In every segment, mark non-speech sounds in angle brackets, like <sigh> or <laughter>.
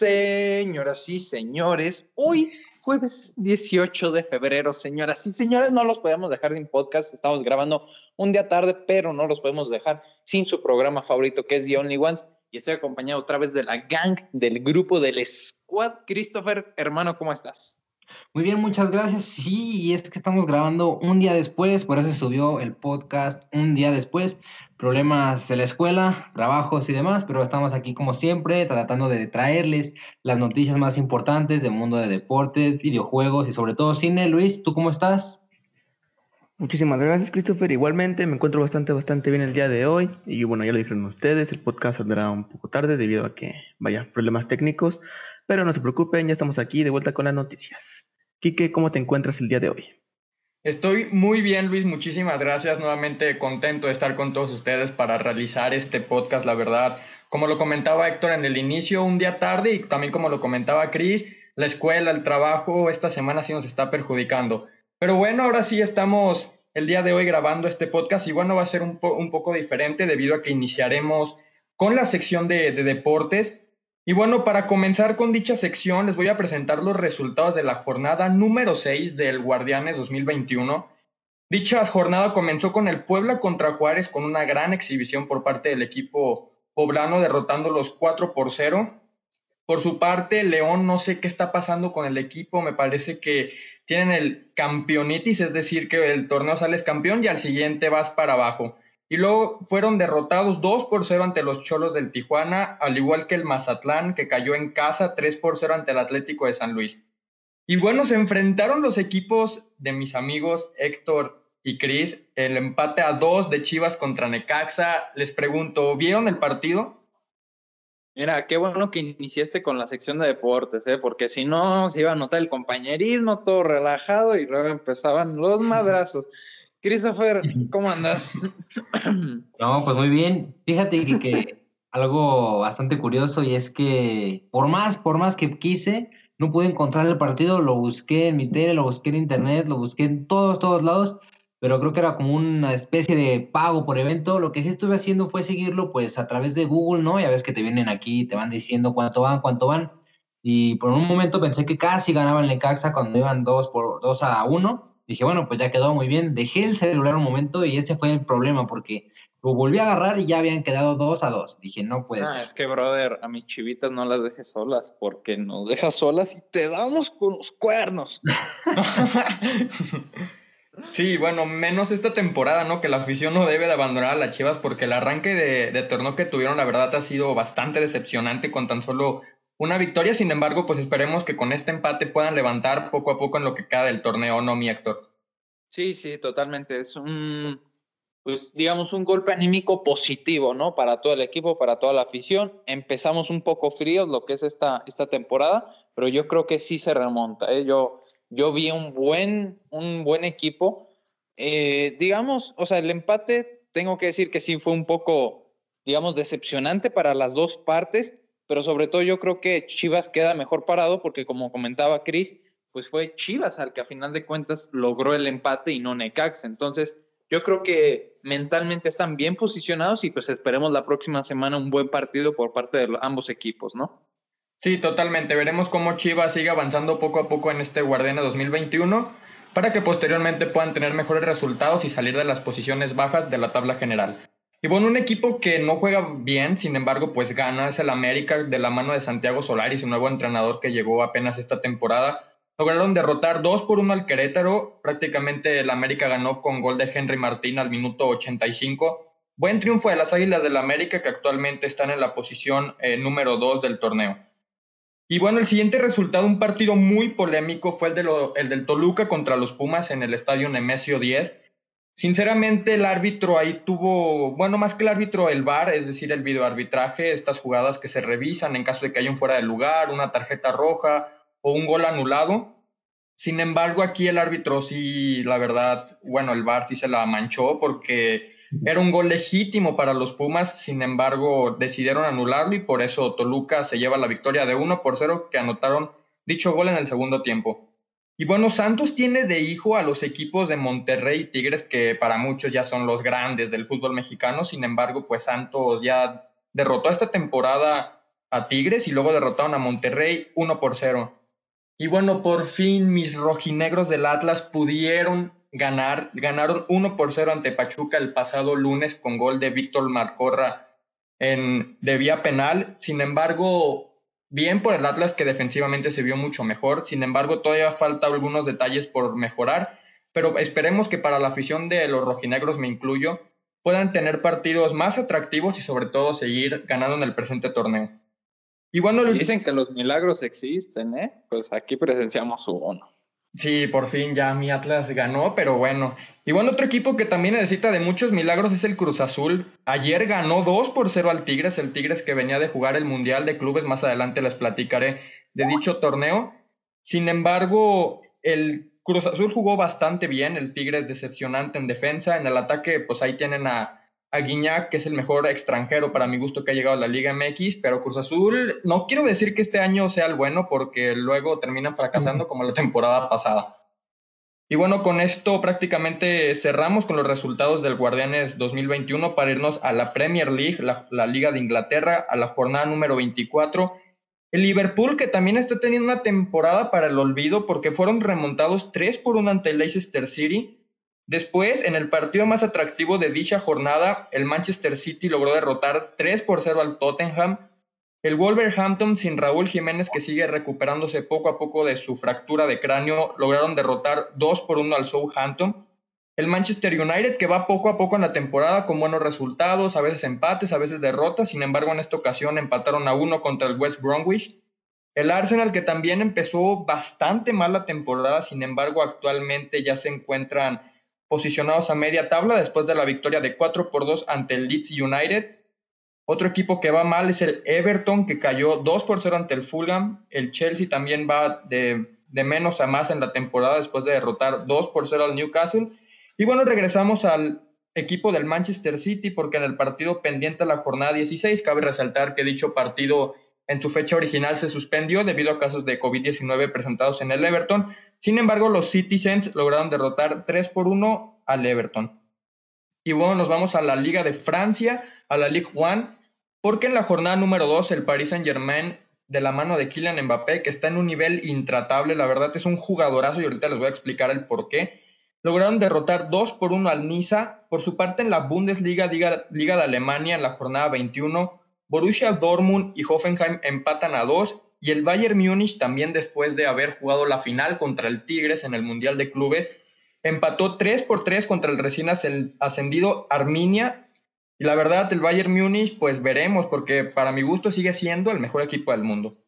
Señoras y señores, hoy jueves 18 de febrero, señoras y señores, no los podemos dejar sin podcast. Estamos grabando un día tarde, pero no los podemos dejar sin su programa favorito que es The Only Ones. Y estoy acompañado otra vez de la gang, del grupo, del squad. Christopher, hermano, ¿cómo estás? Muy bien, muchas gracias. Sí, y es que estamos grabando un día después, por eso subió el podcast un día después. Problemas de la escuela, trabajos y demás, pero estamos aquí como siempre tratando de traerles las noticias más importantes del mundo de deportes, videojuegos y sobre todo cine. Luis, ¿tú cómo estás? Muchísimas gracias, Christopher. Igualmente, me encuentro bastante, bastante bien el día de hoy. Y bueno, ya lo dijeron ustedes, el podcast saldrá un poco tarde debido a que, vaya, problemas técnicos. Pero no se preocupen, ya estamos aquí de vuelta con las noticias. Quique, ¿cómo te encuentras el día de hoy? Estoy muy bien, Luis. Muchísimas gracias. Nuevamente contento de estar con todos ustedes para realizar este podcast, la verdad. Como lo comentaba Héctor en el inicio, un día tarde, y también como lo comentaba Cris, la escuela, el trabajo, esta semana sí nos está perjudicando. Pero bueno, ahora sí estamos el día de hoy grabando este podcast y bueno, va a ser un, poco diferente debido a que iniciaremos con la sección de deportes y bueno, para comenzar con dicha sección, les voy a presentar los resultados de la jornada número 6 del Guardianes 2021. Dicha jornada comenzó con el Puebla contra Juárez con una gran exhibición por parte del equipo poblano, derrotando los 4 por 0. Por su parte, León, no sé qué está pasando con el equipo, me parece que tienen el campeonitis, es decir, que el torneo sales campeón y al siguiente vas para abajo. Y luego fueron derrotados 2 por 0 ante los Cholos del Tijuana, al igual que el Mazatlán, que cayó en casa 3 por 0 ante el Atlético de San Luis. Y bueno, se enfrentaron los equipos de mis amigos Héctor y Cris, el empate a 2 de Chivas contra Necaxa. Les pregunto, ¿vieron el partido? Mira, qué bueno que iniciaste con la sección de deportes, ¿eh? porque si no se iba a notar el compañerismo, todo relajado y luego empezaban los <laughs> madrazos. Christopher, <laughs> ¿cómo andas? No, pues muy bien. Fíjate que, <laughs> algo bastante curioso y es que por más, por más que quise, no pude encontrar el partido, lo busqué en mi tele, lo busqué en internet, lo busqué en todos, todos lados, pero creo que era como una especie de pago por evento. Lo que sí estuve haciendo fue seguirlo pues a través de Google, ¿no? Ya ves que te vienen aquí, te van diciendo cuánto van, cuánto van. Y por un momento pensé que casi ganaba el Necaxa cuando iban dos por dos a uno Dije, bueno, pues ya quedó muy bien. Dejé el celular un momento y ese fue el problema porque lo volví a agarrar y ya habían quedado dos a dos. Dije, no puede ah, Es que, brother, a mis chivitas no las dejes solas porque nos dejas solas y te damos con los cuernos. <laughs> Sí, bueno, menos esta temporada, ¿no? Que la afición no debe de abandonar a las Chivas porque el arranque de, de torneo que tuvieron, la verdad, ha sido bastante decepcionante con tan solo una victoria. Sin embargo, pues esperemos que con este empate puedan levantar poco a poco en lo que queda del torneo, ¿no, mi Héctor? Sí, sí, totalmente. Es un, pues digamos, un golpe anímico positivo, ¿no? Para todo el equipo, para toda la afición. Empezamos un poco fríos lo que es esta, esta temporada, pero yo creo que sí se remonta. ¿eh? Yo, yo vi un buen, un buen equipo. Eh, digamos, o sea, el empate, tengo que decir que sí fue un poco, digamos, decepcionante para las dos partes, pero sobre todo yo creo que Chivas queda mejor parado porque como comentaba Cris, pues fue Chivas al que a final de cuentas logró el empate y no Necax. Entonces, yo creo que mentalmente están bien posicionados y pues esperemos la próxima semana un buen partido por parte de ambos equipos, ¿no? Sí, totalmente. Veremos cómo Chivas sigue avanzando poco a poco en este Guardiana 2021 para que posteriormente puedan tener mejores resultados y salir de las posiciones bajas de la tabla general. Y bueno, un equipo que no juega bien, sin embargo, pues gana, es el América de la mano de Santiago Solari, su nuevo entrenador que llegó apenas esta temporada. Lograron derrotar 2 por 1 al Querétaro. Prácticamente el América ganó con gol de Henry Martín al minuto 85. Buen triunfo de las Águilas del América que actualmente están en la posición eh, número 2 del torneo. Y bueno, el siguiente resultado, un partido muy polémico, fue el, de el del Toluca contra los Pumas en el estadio Nemesio 10. Sinceramente, el árbitro ahí tuvo, bueno, más que el árbitro, el VAR, es decir, el videoarbitraje, estas jugadas que se revisan en caso de que haya un fuera de lugar, una tarjeta roja o un gol anulado. Sin embargo, aquí el árbitro sí, la verdad, bueno, el VAR sí se la manchó porque era un gol legítimo para los Pumas, sin embargo, decidieron anularlo y por eso Toluca se lleva la victoria de 1 por 0 que anotaron dicho gol en el segundo tiempo. Y bueno, Santos tiene de hijo a los equipos de Monterrey y Tigres, que para muchos ya son los grandes del fútbol mexicano. Sin embargo, pues Santos ya derrotó esta temporada a Tigres y luego derrotaron a Monterrey 1 por 0. Y bueno, por fin mis rojinegros del Atlas pudieron ganar. Ganaron 1 por 0 ante Pachuca el pasado lunes con gol de Víctor Marcorra en, de vía penal. Sin embargo, bien por el Atlas que defensivamente se vio mucho mejor. Sin embargo, todavía falta algunos detalles por mejorar. Pero esperemos que para la afición de los rojinegros, me incluyo, puedan tener partidos más atractivos y sobre todo seguir ganando en el presente torneo. Y bueno, dicen que los milagros existen, ¿eh? Pues aquí presenciamos uno. Sí, por fin ya mi Atlas ganó, pero bueno. Y bueno, otro equipo que también necesita de muchos milagros es el Cruz Azul. Ayer ganó 2 por 0 al Tigres, el Tigres que venía de jugar el Mundial de Clubes, más adelante les platicaré de dicho torneo. Sin embargo, el Cruz Azul jugó bastante bien, el Tigres decepcionante en defensa, en el ataque pues ahí tienen a a Guiñac, que es el mejor extranjero para mi gusto que ha llegado a la Liga MX, pero Cruz Azul, no quiero decir que este año sea el bueno porque luego terminan fracasando como la temporada pasada. Y bueno, con esto prácticamente cerramos con los resultados del Guardianes 2021 para irnos a la Premier League, la, la Liga de Inglaterra, a la jornada número 24. El Liverpool, que también está teniendo una temporada para el olvido porque fueron remontados 3 por 1 ante el Leicester City Después, en el partido más atractivo de dicha jornada, el Manchester City logró derrotar 3 por 0 al Tottenham. El Wolverhampton, sin Raúl Jiménez, que sigue recuperándose poco a poco de su fractura de cráneo, lograron derrotar 2 por 1 al Southampton. El Manchester United, que va poco a poco en la temporada con buenos resultados, a veces empates, a veces derrotas, sin embargo en esta ocasión empataron a 1 contra el West Bromwich. El Arsenal, que también empezó bastante mal la temporada, sin embargo actualmente ya se encuentran posicionados a media tabla después de la victoria de 4 por 2 ante el Leeds United. Otro equipo que va mal es el Everton, que cayó 2 por 0 ante el Fulham. El Chelsea también va de, de menos a más en la temporada después de derrotar 2 por 0 al Newcastle. Y bueno, regresamos al equipo del Manchester City porque en el partido pendiente a la jornada 16 cabe resaltar que dicho partido en su fecha original se suspendió debido a casos de COVID-19 presentados en el Everton. Sin embargo, los Citizens lograron derrotar 3 por 1 al Everton. Y bueno, nos vamos a la Liga de Francia, a la Ligue 1, porque en la jornada número 2 el Paris Saint-Germain de la mano de Kylian Mbappé, que está en un nivel intratable, la verdad es un jugadorazo y ahorita les voy a explicar el por qué. Lograron derrotar 2 por 1 al Niza. Por su parte, en la Bundesliga, Liga, Liga de Alemania, en la jornada 21, Borussia Dortmund y Hoffenheim empatan a dos y el Bayern Múnich también después de haber jugado la final contra el Tigres en el Mundial de Clubes, empató 3 por 3 contra el recién ascendido Arminia. Y la verdad, el Bayern Múnich, pues veremos, porque para mi gusto sigue siendo el mejor equipo del mundo.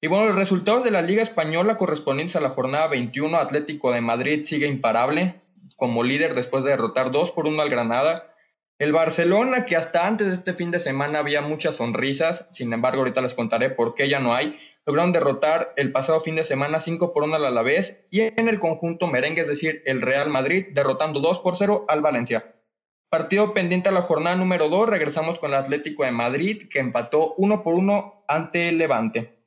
Y bueno, los resultados de la Liga Española correspondientes a la jornada 21, Atlético de Madrid sigue imparable como líder después de derrotar 2 por 1 al Granada. El Barcelona, que hasta antes de este fin de semana había muchas sonrisas, sin embargo ahorita les contaré por qué ya no hay, lograron derrotar el pasado fin de semana 5 por 1 al Alavés y en el conjunto merengue, es decir, el Real Madrid, derrotando 2 por 0 al Valencia. Partido pendiente a la jornada número 2, regresamos con el Atlético de Madrid, que empató 1 por 1 ante el Levante.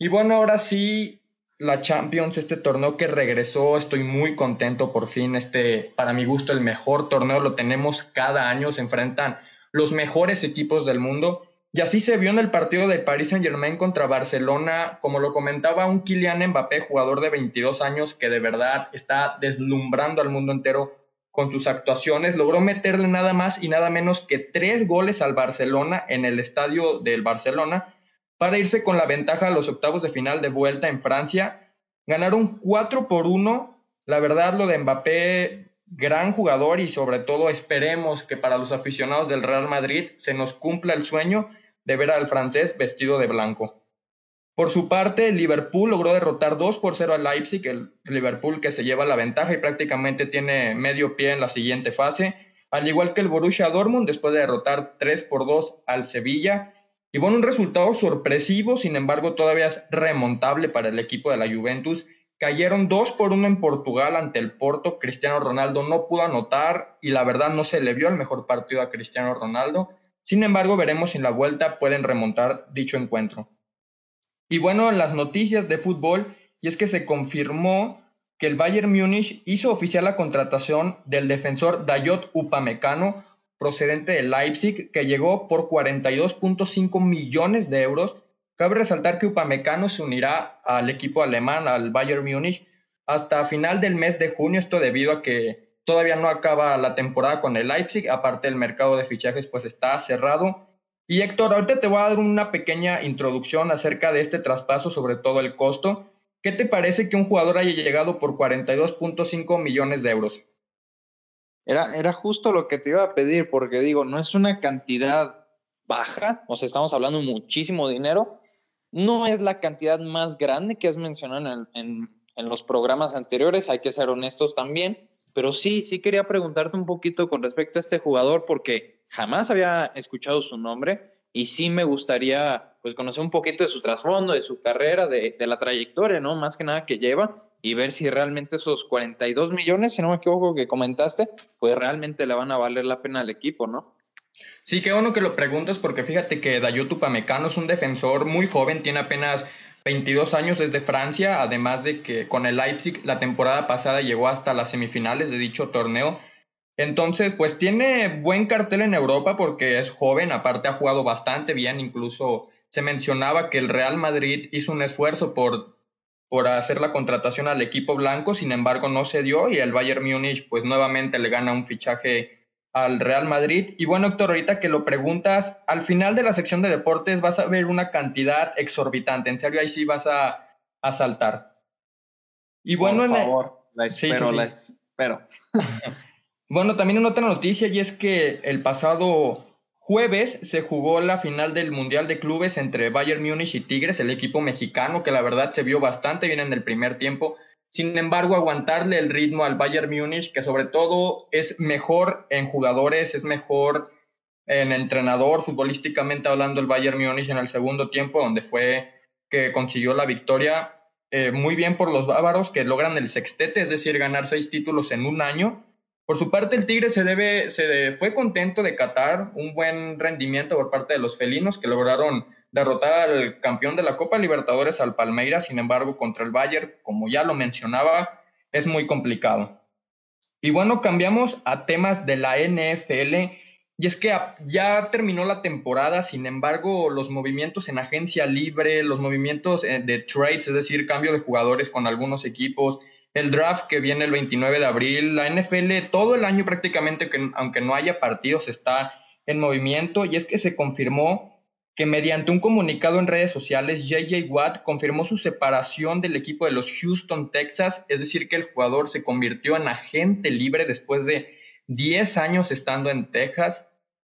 Y bueno, ahora sí, la Champions, este torneo que regresó, estoy muy contento por fin, este, para mi gusto, el mejor torneo lo tenemos cada año, se enfrentan los mejores equipos del mundo. Y así se vio en el partido de Paris Saint Germain contra Barcelona, como lo comentaba un Kylian Mbappé, jugador de 22 años, que de verdad está deslumbrando al mundo entero con sus actuaciones. Logró meterle nada más y nada menos que tres goles al Barcelona en el estadio del Barcelona para irse con la ventaja a los octavos de final de vuelta en Francia. Ganaron 4 por 1. La verdad, lo de Mbappé, gran jugador y sobre todo esperemos que para los aficionados del Real Madrid se nos cumpla el sueño de ver al francés vestido de blanco. Por su parte, Liverpool logró derrotar 2 por 0 al Leipzig, el Liverpool que se lleva la ventaja y prácticamente tiene medio pie en la siguiente fase, al igual que el Borussia Dortmund después de derrotar 3 por 2 al Sevilla y bueno, un resultado sorpresivo, sin embargo, todavía es remontable para el equipo de la Juventus. Cayeron 2 por 1 en Portugal ante el Porto. Cristiano Ronaldo no pudo anotar y la verdad no se le vio el mejor partido a Cristiano Ronaldo. Sin embargo, veremos si en la vuelta pueden remontar dicho encuentro. Y bueno, en las noticias de fútbol, y es que se confirmó que el Bayern Múnich hizo oficial la contratación del defensor Dayot Upamecano, procedente de Leipzig que llegó por 42.5 millones de euros. Cabe resaltar que Upamecano se unirá al equipo alemán, al Bayern Múnich, hasta final del mes de junio, esto debido a que todavía no acaba la temporada con el Leipzig, aparte el mercado de fichajes pues está cerrado. Y Héctor, ahorita te voy a dar una pequeña introducción acerca de este traspaso, sobre todo el costo. ¿Qué te parece que un jugador haya llegado por 42.5 millones de euros? Era, era justo lo que te iba a pedir, porque digo, no es una cantidad baja, o sea, estamos hablando muchísimo dinero, no es la cantidad más grande que has mencionado en, en los programas anteriores, hay que ser honestos también, pero sí, sí quería preguntarte un poquito con respecto a este jugador, porque jamás había escuchado su nombre y sí me gustaría pues conocer un poquito de su trasfondo, de su carrera, de, de, la trayectoria, ¿no? Más que nada que lleva y ver si realmente esos 42 millones, si no me equivoco que comentaste, pues realmente le van a valer la pena al equipo, ¿no? Sí, qué bueno que lo preguntas porque fíjate que Dayot Upamecano es un defensor muy joven, tiene apenas 22 años desde Francia, además de que con el Leipzig la temporada pasada llegó hasta las semifinales de dicho torneo. Entonces, pues tiene buen cartel en Europa porque es joven, aparte ha jugado bastante bien, incluso se mencionaba que el Real Madrid hizo un esfuerzo por, por hacer la contratación al equipo blanco, sin embargo no se dio y el Bayern Múnich pues nuevamente le gana un fichaje al Real Madrid. Y bueno, Héctor, ahorita que lo preguntas, al final de la sección de deportes vas a ver una cantidad exorbitante. En serio, ahí sí vas a, a saltar. Y bueno, Por favor, la espero, la espero. <laughs> bueno, también en otra noticia, y es que el pasado jueves se jugó la final del Mundial de Clubes entre Bayern Múnich y Tigres, el equipo mexicano, que la verdad se vio bastante bien en el primer tiempo. Sin embargo, aguantarle el ritmo al Bayern Múnich, que sobre todo es mejor en jugadores, es mejor en entrenador, futbolísticamente hablando, el Bayern Múnich en el segundo tiempo, donde fue que consiguió la victoria. Eh, muy bien por los bávaros que logran el sextete, es decir, ganar seis títulos en un año. Por su parte, el Tigre se, debe, se fue contento de catar un buen rendimiento por parte de los felinos que lograron derrotar al campeón de la Copa Libertadores, al Palmeiras, sin embargo, contra el Bayern, como ya lo mencionaba, es muy complicado. Y bueno, cambiamos a temas de la NFL, y es que ya terminó la temporada, sin embargo, los movimientos en agencia libre, los movimientos eh, de trades, es decir, cambio de jugadores con algunos equipos, el draft que viene el 29 de abril, la NFL todo el año prácticamente, que, aunque no haya partidos, está en movimiento, y es que se confirmó que mediante un comunicado en redes sociales, JJ Watt confirmó su separación del equipo de los Houston Texas, es decir, que el jugador se convirtió en agente libre después de 10 años estando en Texas.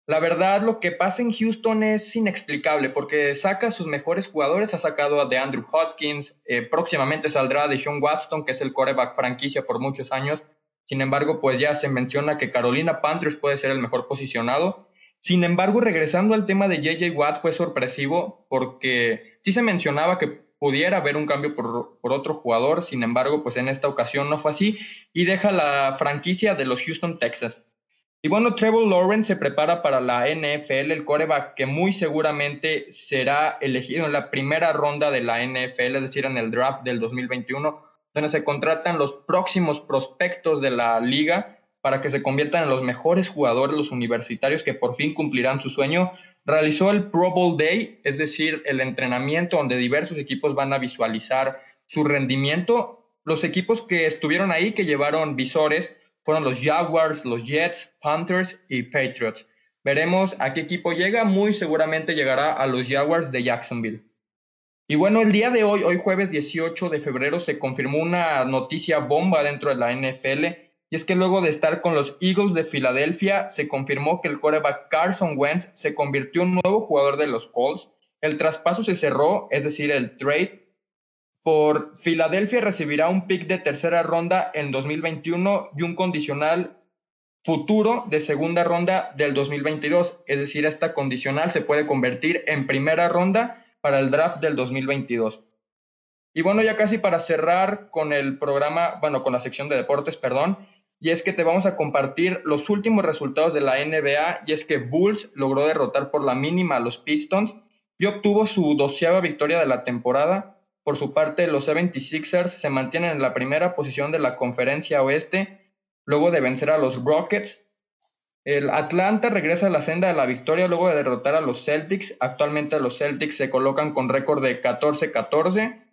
La verdad, lo que pasa en Houston es inexplicable porque saca a sus mejores jugadores, ha sacado a de Andrew Hopkins, eh, próximamente saldrá de Sean Watson, que es el coreback franquicia por muchos años. Sin embargo, pues ya se menciona que Carolina Panthers puede ser el mejor posicionado sin embargo, regresando al tema de JJ Watt, fue sorpresivo porque sí se mencionaba que pudiera haber un cambio por, otro jugador, sin embargo, pues en esta ocasión no fue así y deja la franquicia de los Houston Texas. Y bueno, Trevor Lawrence se prepara para la NFL, el coreback que muy seguramente será elegido en la primera ronda de la NFL, es decir, en el draft del 2021, donde se contratan los próximos prospectos de la liga para que se conviertan en los mejores jugadores, los universitarios que por fin cumplirán su sueño, realizó el Pro Bowl Day, es decir, el entrenamiento donde diversos equipos van a visualizar su rendimiento. Los equipos que estuvieron ahí, que llevaron visores, fueron los Jaguars, los Jets, Panthers y Patriots. Veremos a qué equipo llega, muy seguramente llegará a los Jaguars de Jacksonville. Y bueno, el día de hoy, hoy jueves 18 de febrero, se confirmó una noticia bomba dentro de la NFL y es que luego de estar con los Eagles de Filadelfia, se confirmó que el quarterback Carson Wentz se convirtió en un nuevo jugador de los Colts. El traspaso se cerró, es decir, el trade. Por Filadelfia recibirá un pick de tercera ronda en 2021 y un condicional futuro de segunda ronda del 2022. Es decir, esta condicional se puede convertir en primera ronda para el draft del 2022. Y bueno, ya casi para cerrar con el programa, bueno, con la sección de deportes, perdón, y es que te vamos a compartir los últimos resultados de la NBA, y es que Bulls logró derrotar por la mínima a los Pistons y obtuvo su doceava victoria de la temporada. Por su parte, los 76ers se mantienen en la primera posición de la conferencia oeste, luego de vencer a los Rockets. El Atlanta regresa a la senda de la victoria luego de derrotar a los Celtics. Actualmente los Celtics se colocan con récord de 14-14.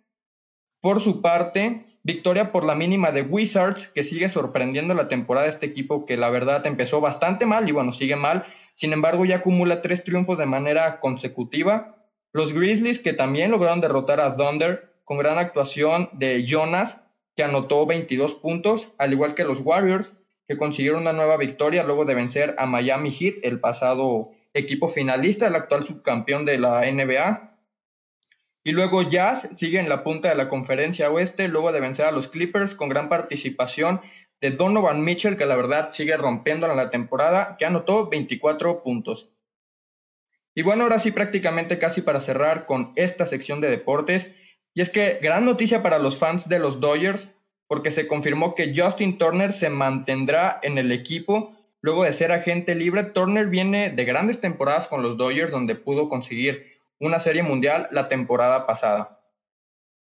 Por su parte, victoria por la mínima de Wizards, que sigue sorprendiendo la temporada de este equipo que la verdad empezó bastante mal y bueno, sigue mal. Sin embargo, ya acumula tres triunfos de manera consecutiva. Los Grizzlies, que también lograron derrotar a Thunder con gran actuación de Jonas, que anotó 22 puntos, al igual que los Warriors, que consiguieron una nueva victoria luego de vencer a Miami Heat, el pasado equipo finalista, el actual subcampeón de la NBA. Y luego Jazz sigue en la punta de la conferencia oeste, luego de vencer a los Clippers con gran participación de Donovan Mitchell, que la verdad sigue rompiendo en la temporada, que anotó 24 puntos. Y bueno, ahora sí prácticamente casi para cerrar con esta sección de deportes, y es que gran noticia para los fans de los Dodgers, porque se confirmó que Justin Turner se mantendrá en el equipo luego de ser agente libre. Turner viene de grandes temporadas con los Dodgers, donde pudo conseguir una serie mundial la temporada pasada.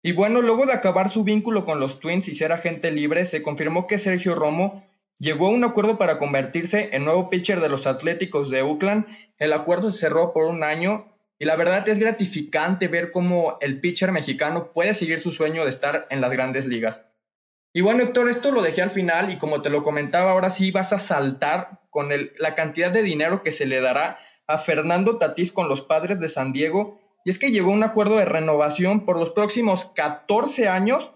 Y bueno, luego de acabar su vínculo con los Twins y ser agente libre, se confirmó que Sergio Romo llegó a un acuerdo para convertirse en nuevo pitcher de los Atléticos de Oakland. El acuerdo se cerró por un año y la verdad es gratificante ver cómo el pitcher mexicano puede seguir su sueño de estar en las grandes ligas. Y bueno, Héctor, esto lo dejé al final y como te lo comentaba, ahora sí vas a saltar con la cantidad de dinero que se le dará a Fernando Tatís con los padres de San Diego. Y es que llegó un acuerdo de renovación por los próximos 14 años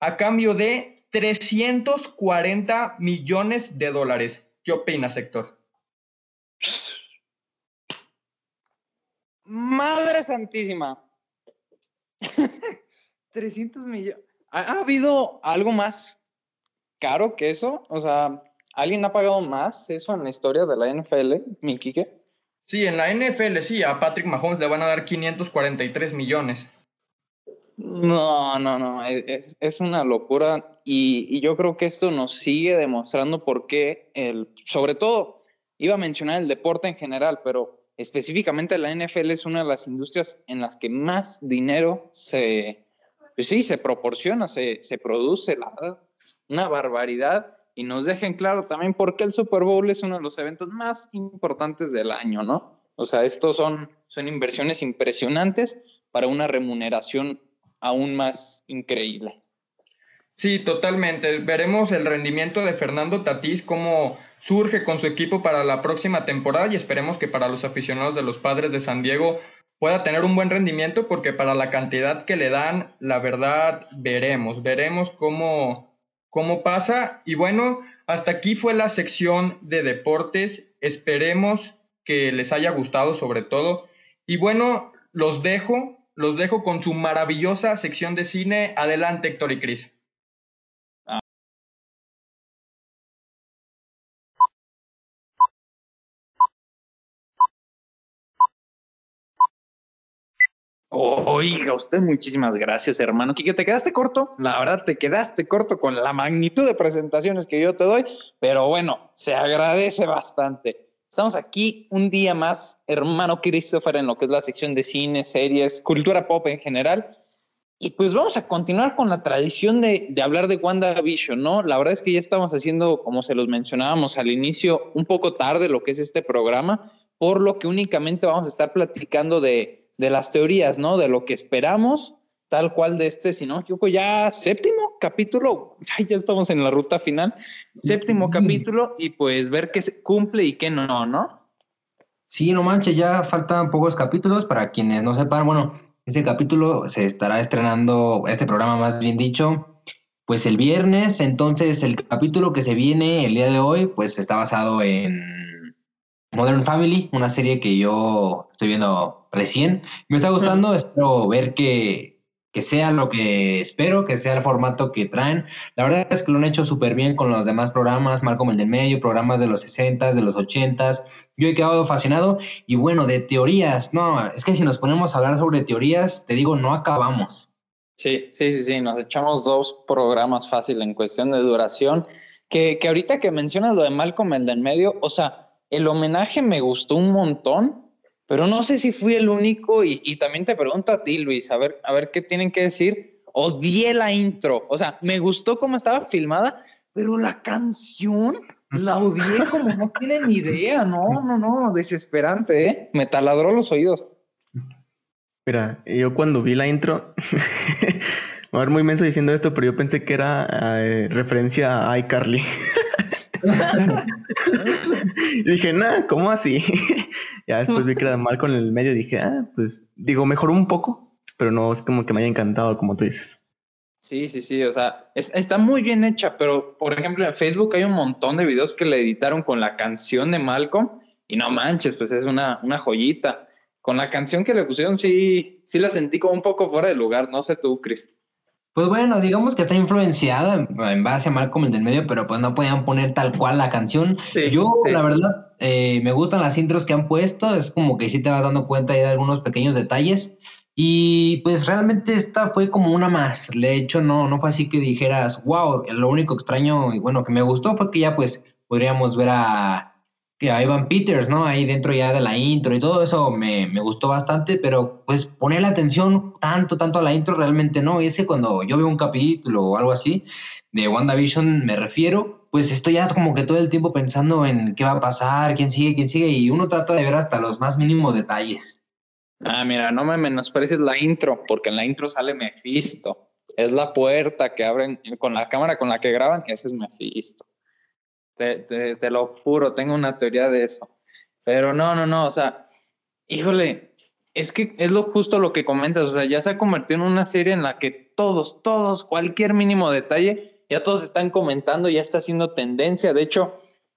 a cambio de 340 millones de dólares. ¿Qué opinas, Héctor? Madre Santísima. <laughs> 300 millones. ¿Ha, habido algo más caro que eso? O sea, ¿alguien ha pagado más eso en la historia de la NFL, mi Kike? Sí, en la NFL sí, a Patrick Mahomes le van a dar 543 millones. No, no, no, es, es una locura y, y, yo creo que esto nos sigue demostrando por qué, el, sobre todo, iba a mencionar el deporte en general, pero específicamente la NFL es una de las industrias en las que más dinero se, pues sí, se proporciona, se, se produce, la verdad, una barbaridad. Y nos dejen claro también por qué el Super Bowl es uno de los eventos más importantes del año, ¿no? O sea, estos son, son inversiones impresionantes para una remuneración aún más increíble. Sí, totalmente. Veremos el rendimiento de Fernando Tatís, cómo surge con su equipo para la próxima temporada y esperemos que para los aficionados de los padres de San Diego pueda tener un buen rendimiento porque para la cantidad que le dan, la verdad, veremos, veremos cómo, cómo pasa. Y bueno, hasta aquí fue la sección de deportes. Esperemos que les haya gustado sobre todo. Y bueno, los dejo, los dejo con su maravillosa sección de cine. Adelante, Héctor y Cris. Oiga, usted muchísimas gracias, hermano. Quique, te quedaste corto. La verdad, te quedaste corto con la magnitud de presentaciones que yo te doy, pero bueno, se agradece bastante. Estamos aquí un día más, hermano Christopher, en lo que es la sección de cine, series, cultura pop en general. Y pues vamos a continuar con la tradición de, de hablar de WandaVision, ¿no? La verdad es que ya estamos haciendo, como se los mencionábamos al inicio, un poco tarde lo que es este programa, por lo que únicamente vamos a estar platicando de de las teorías, ¿no? De lo que esperamos, tal cual de este, si no me equivoco, ya séptimo capítulo, <laughs> ya estamos en la ruta final, séptimo capítulo y pues ver qué se cumple y qué no, ¿no? Sí, no manches, ya faltan pocos capítulos. Para quienes no sepan, bueno, este capítulo se estará estrenando, este programa más bien dicho, pues el viernes, entonces el capítulo que se viene el día de hoy, pues está basado en Modern Family, una serie que yo estoy viendo recién. Me está gustando, espero ver que, que sea lo que espero, que sea el formato que traen. La verdad es que lo han hecho súper bien con los demás programas, Malcolm el del medio, programas de los 60 de los 80s. Yo he quedado fascinado y bueno, de teorías, no, es que si nos ponemos a hablar sobre teorías, te digo, no acabamos. Sí, sí, sí, sí, nos echamos dos programas fácil en cuestión de duración. Que, que ahorita que mencionas lo de Malcolm el del medio, o sea, el homenaje me gustó un montón, pero no sé si fui el único y, también te pregunto a ti, Luis, a ver, a ver qué tienen que decir. Odié la intro, o sea, me gustó cómo estaba filmada, pero la canción, La odié como no tienen idea, no, no, no, desesperante, ¿eh? Me taladró los oídos. Mira, yo cuando vi la intro, <laughs> a ver muy menso diciendo esto, pero yo pensé que era eh, referencia a iCarly. <laughs> <laughs> y dije, nah, ¿cómo así? <laughs> ya después vi que era mal con el medio y dije, ah, pues digo, mejor un poco, pero no es como que me haya encantado, como tú dices. Sí, sí, sí, o sea, está muy bien hecha, pero por ejemplo en Facebook hay un montón de videos que le editaron con la canción de Malcolm y no manches, pues es una, una joyita. Con la canción que le pusieron sí, sí la sentí como un poco fuera de lugar, no sé tú, Chris. Pues bueno, digamos que está influenciada en base a Malcolm el del medio, pero pues no podían poner tal cual la canción. Yo, la verdad, eh, me gustan las intros que han puesto, es como que sí te vas dando cuenta de algunos pequeños detalles. Y pues realmente esta fue como una más. De hecho, no, no fue así que dijeras, wow, lo único extraño y bueno que me gustó fue que ya pues podríamos ver a, a Ivan Peters, ¿no? Ahí dentro ya de la intro y todo eso me, me, gustó bastante, pero pues poner la atención tanto, tanto a la intro realmente no. Y es que cuando yo veo un capítulo o algo así de WandaVision me refiero, pues estoy ya como que todo el tiempo pensando en qué va a pasar, quién sigue, quién sigue, y uno trata de ver hasta los más mínimos detalles. Ah, mira, no me menosprecies la intro, porque en la intro sale Mephisto. Es la puerta que abren con la cámara con la que graban, ese es Mephisto. Te, te, te lo juro, tengo una teoría de eso. Pero no, no, no, o sea, híjole, es que es lo justo lo que comentas, o sea, ya se ha convertido en una serie en la que todos, todos, cualquier mínimo detalle, ya todos están comentando, ya está haciendo tendencia. De hecho,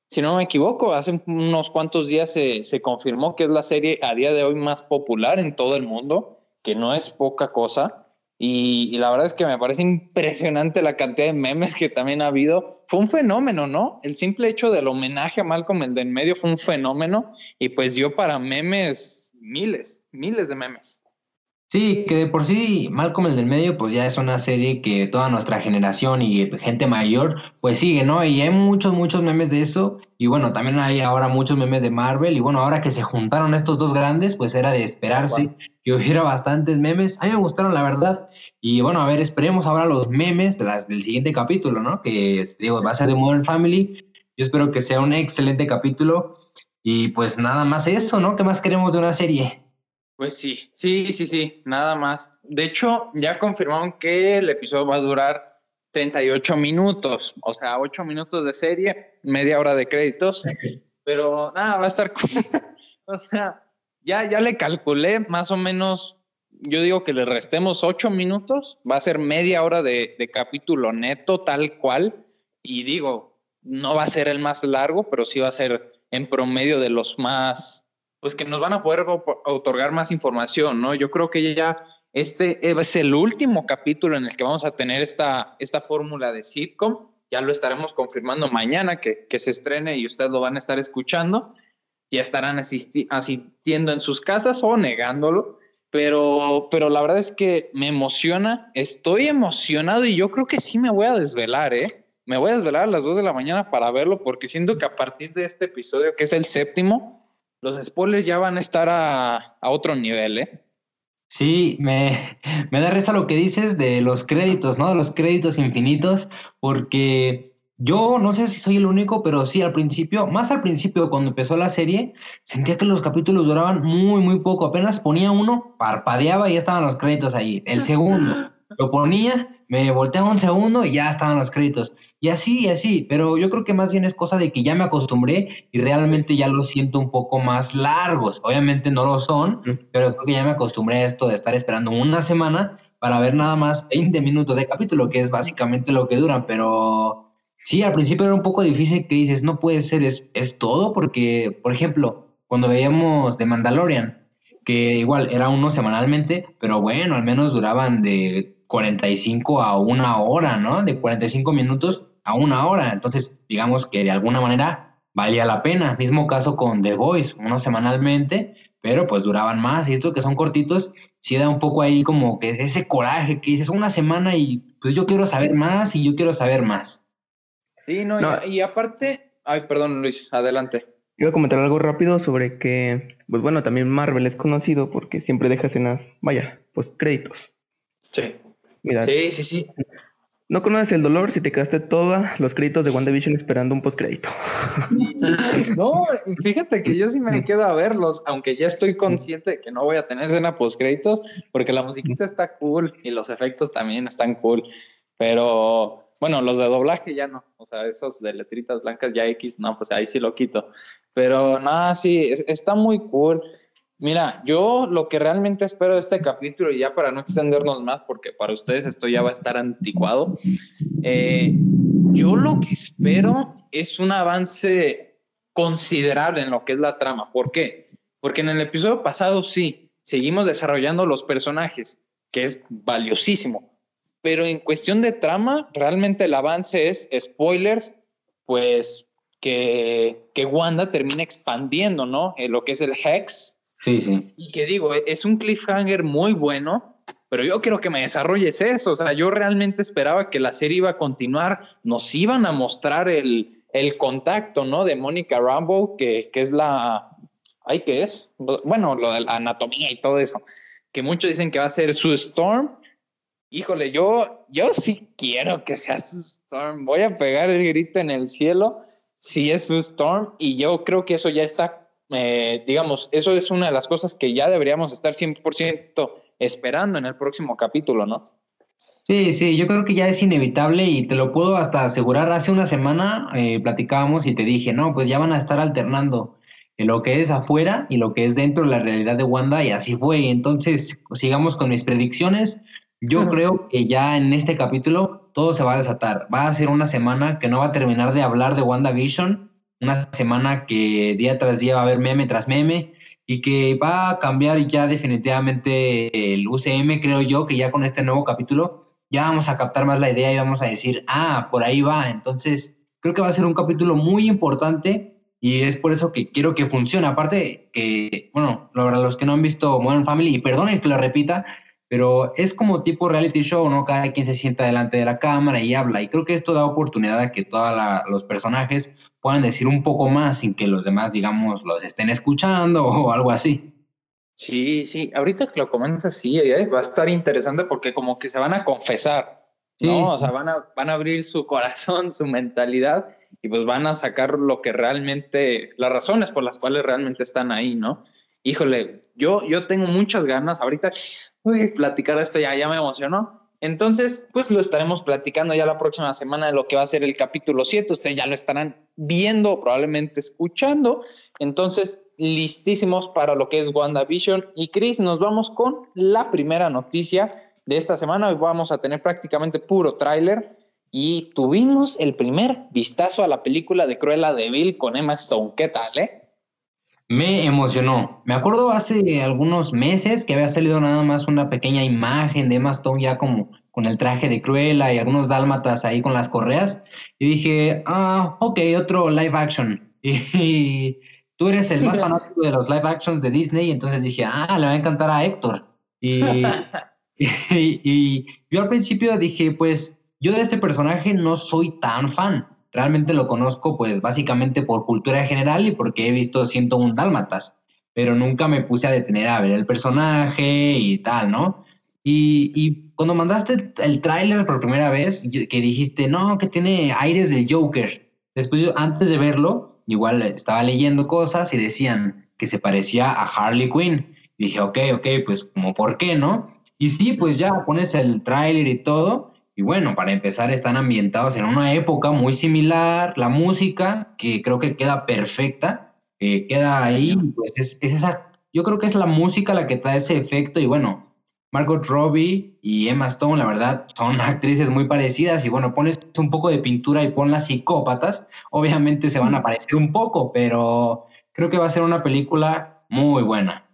si no me equivoco, hace unos cuantos días se, se, confirmó que es la serie a día de hoy más popular en todo el mundo, que no es poca cosa. Y, la verdad es que me parece impresionante la cantidad de memes que también ha habido. Fue un fenómeno, ¿no? El simple hecho del homenaje a Malcolm el en medio fue un fenómeno y pues dio para memes miles, miles de memes. Sí, que de por sí Malcolm el del medio pues ya es una serie que toda nuestra generación y gente mayor pues sigue, ¿no? Y hay muchos, muchos memes de eso y bueno, también hay ahora muchos memes de Marvel y bueno, ahora que se juntaron estos dos grandes pues era de esperarse que hubiera bastantes memes. A mí me gustaron la verdad y bueno, a ver, esperemos ahora los memes de las, del siguiente capítulo, ¿no? Que digo, va a ser de Modern Family. Yo espero que sea un excelente capítulo y pues nada más eso, ¿no? ¿Qué más queremos de una serie? Pues sí, sí, sí, sí, nada más. De hecho, ya confirmaron que el episodio va a durar 38 minutos, o sea, 8 minutos de serie, media hora de créditos, pero nada, va a estar, <laughs> o sea, ya, ya le calculé más o menos, yo digo que le restemos 8 minutos, va a ser media hora de, de capítulo neto tal cual, y digo, no va a ser el más largo, pero sí va a ser en promedio de los más pues que nos van a poder otorgar más información, ¿no? Yo creo que ya este es el último capítulo en el que vamos a tener esta, esta fórmula de sitcom. Ya lo estaremos confirmando mañana que, que se estrene y ustedes lo van a estar escuchando. Ya estarán asistiendo en sus casas o negándolo. Pero, pero la verdad es que me emociona. Estoy emocionado y yo creo que sí me voy a desvelar, ¿eh? Me voy a desvelar a las 2 de la mañana para verlo porque siento que a partir de este episodio, que es el séptimo, los spoilers ya van a estar a, otro nivel, ¿eh? Sí, me, me da risa lo que dices de los créditos, ¿no? De los créditos infinitos, porque yo no sé si soy el único, pero sí al principio, más al principio cuando empezó la serie, sentía que los capítulos duraban muy, muy poco. Apenas ponía uno, parpadeaba y ya estaban los créditos ahí. El segundo, lo ponía me volteaba un segundo y ya estaban los créditos. Y así, y así, pero yo creo que más bien es cosa de que ya me acostumbré y realmente ya los siento un poco más largos. Obviamente no lo son, pero creo que ya me acostumbré a esto de estar esperando una semana para ver nada más 20 minutos de capítulo, que es básicamente lo que duran, pero sí, al principio era un poco difícil que dices, no puede ser, es, es todo, porque, por ejemplo, cuando veíamos The Mandalorian, que igual era uno semanalmente, pero bueno, al menos duraban de 45 a una hora, ¿no? De 45 minutos a una hora. Entonces, digamos que de alguna manera valía la pena. Mismo caso con The Voice, uno semanalmente, pero pues duraban más. Y esto que son cortitos, sí da un poco ahí como que ese coraje que dices una semana y pues yo quiero saber más y yo quiero saber más. Sí, no, Y, aparte, ay, perdón Luis, adelante. Iba a comentar algo rápido sobre que, pues bueno, también Marvel es conocido porque siempre deja escenas, vaya, pues créditos. Sí. Mira, sí, sí, sí. No conoces el dolor si te quedaste todos los créditos de WandaVision esperando un postcrédito. <laughs> No, fíjate que yo sí me quedo a verlos, aunque ya estoy consciente de que no voy a tener escena postcréditos, porque la musiquita está cool y los efectos también están cool. Pero bueno, los de doblaje ya no. O sea, esos de letritas blancas ya X, no, pues ahí sí lo quito. Pero nada, sí, está muy cool. Mira, yo lo que realmente espero de este capítulo, y ya para no extendernos más, porque para ustedes esto ya va a estar anticuado, eh, yo lo que espero es un avance considerable en lo que es la trama. ¿Por qué? Porque en el episodio pasado sí, seguimos desarrollando los personajes, que es valiosísimo, pero en cuestión de trama, realmente el avance es, spoilers, pues que, que Wanda termina expandiendo, ¿no? En lo que es el Hex Sí, sí. Y que digo, es un cliffhanger muy bueno, pero yo quiero que me desarrolles eso. O sea, yo realmente esperaba que la serie iba a continuar, nos iban a mostrar el, el contacto, ¿no? De Mónica Rambo, que, que es la. ¿Ay, qué es? Bueno, lo de la anatomía y todo eso. Que muchos dicen que va a ser su Storm. Híjole, yo, yo sí quiero que sea su Storm. Voy a pegar el grito en el cielo si es su Storm. Y yo creo que eso ya está eh, digamos, eso es una de las cosas que ya deberíamos estar 100% esperando en el próximo capítulo, ¿no? Sí, sí, yo creo que ya es inevitable y te lo puedo hasta asegurar. Hace una semana eh, platicábamos y te dije, no, pues ya van a estar alternando lo que es afuera y lo que es dentro de la realidad de Wanda y así fue. Entonces, sigamos con mis predicciones. Yo creo que ya en este capítulo todo se va a desatar. Va a ser una semana que no va a terminar de hablar de WandaVision una semana que día tras día va a haber meme tras meme y que va a cambiar ya definitivamente el UCM, creo yo, que ya con este nuevo capítulo ya vamos a captar más la idea y vamos a decir, ah, por ahí va. Entonces, creo que va a ser un capítulo muy importante y es por eso que quiero que funcione. Aparte que, bueno, los que no han visto Modern Family, y perdonen que lo repita, pero es como tipo reality show, ¿no? Cada quien se sienta delante de la cámara y habla. Y creo que esto da oportunidad a que todos los personajes puedan decir un poco más sin que los demás, digamos, los estén escuchando <laughs> o algo así. Sí, sí. Ahorita que lo comentas, sí, eh, va a estar interesante porque como que se van a confesar, ¿no? O sea, van a, van a abrir su <laughs> corazón, su mentalidad y pues van a sacar lo que realmente, las razones por las cuales realmente están ahí, ¿no? Híjole, yo, yo tengo muchas ganas. Ahorita Uy, platicar esto ya, ya me emocionó. Entonces, pues lo estaremos platicando ya la próxima semana de lo que va a ser el capítulo 7. Ustedes ya lo estarán viendo, probablemente escuchando. Entonces, listísimos para lo que es WandaVision. Y Chris, nos vamos con la primera noticia de esta semana. Hoy vamos a tener prácticamente puro tráiler. Y tuvimos el primer vistazo a la película de Cruella de Vil con Emma Stone. ¿Qué tal, eh? Me emocionó. Me acuerdo hace algunos meses que había salido nada más una pequeña imagen de Emma Stone ya como con el traje de Cruella y algunos dálmatas ahí con las correas. Y dije, ah, ok, otro live action. <laughs> Y, tú eres el más fanático de los live actions de Disney, entonces dije, ah, le va a encantar a Héctor. Y, <laughs> <laughs> y yo al principio dije, pues yo de este personaje no soy tan fan realmente lo conozco pues básicamente por cultura general y porque he visto 101 Dálmatas, pero nunca me puse a detener a ver el personaje y tal, ¿no? Y, y cuando mandaste el tráiler por primera vez, que dijiste, no, que tiene aires del Joker, después antes de verlo, igual estaba leyendo cosas y decían que se parecía a Harley Quinn. dije, ok, ok, pues como por qué, ¿no? Y sí, pues ya pones el tráiler y todo, y bueno, para empezar, están ambientados en una época muy similar, la música, que creo que queda perfecta, queda ahí, pues es, esa, yo creo que es la música la que da ese efecto y bueno, Margot Robbie y Emma Stone, la verdad, son <laughs> actrices muy parecidas y bueno, pones un poco de pintura y pon las psicópatas, obviamente se van a parecer un poco, pero creo que va a ser una película muy buena.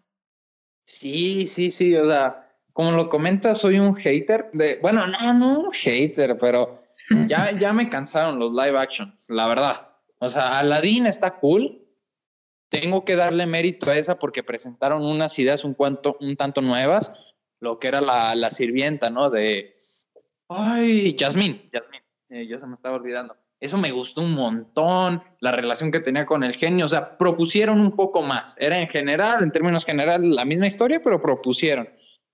Sí, sí, sí, o sea, como lo comentas, soy un hater de, bueno, no, no un hater, pero <laughs> ya, ya me cansaron los live actions, la verdad. O sea, Aladdin está cool. Tengo que darle mérito a esa porque presentaron unas ideas un, cuanto, un tanto nuevas, lo que era la, la sirvienta, ¿no? De, ay, Jasmine, Jasmine, eh, ya se me estaba olvidando. Eso me gustó un montón, la relación que tenía con el genio, o sea, propusieron un poco más. Era en general, en términos generales, la misma historia, pero propusieron.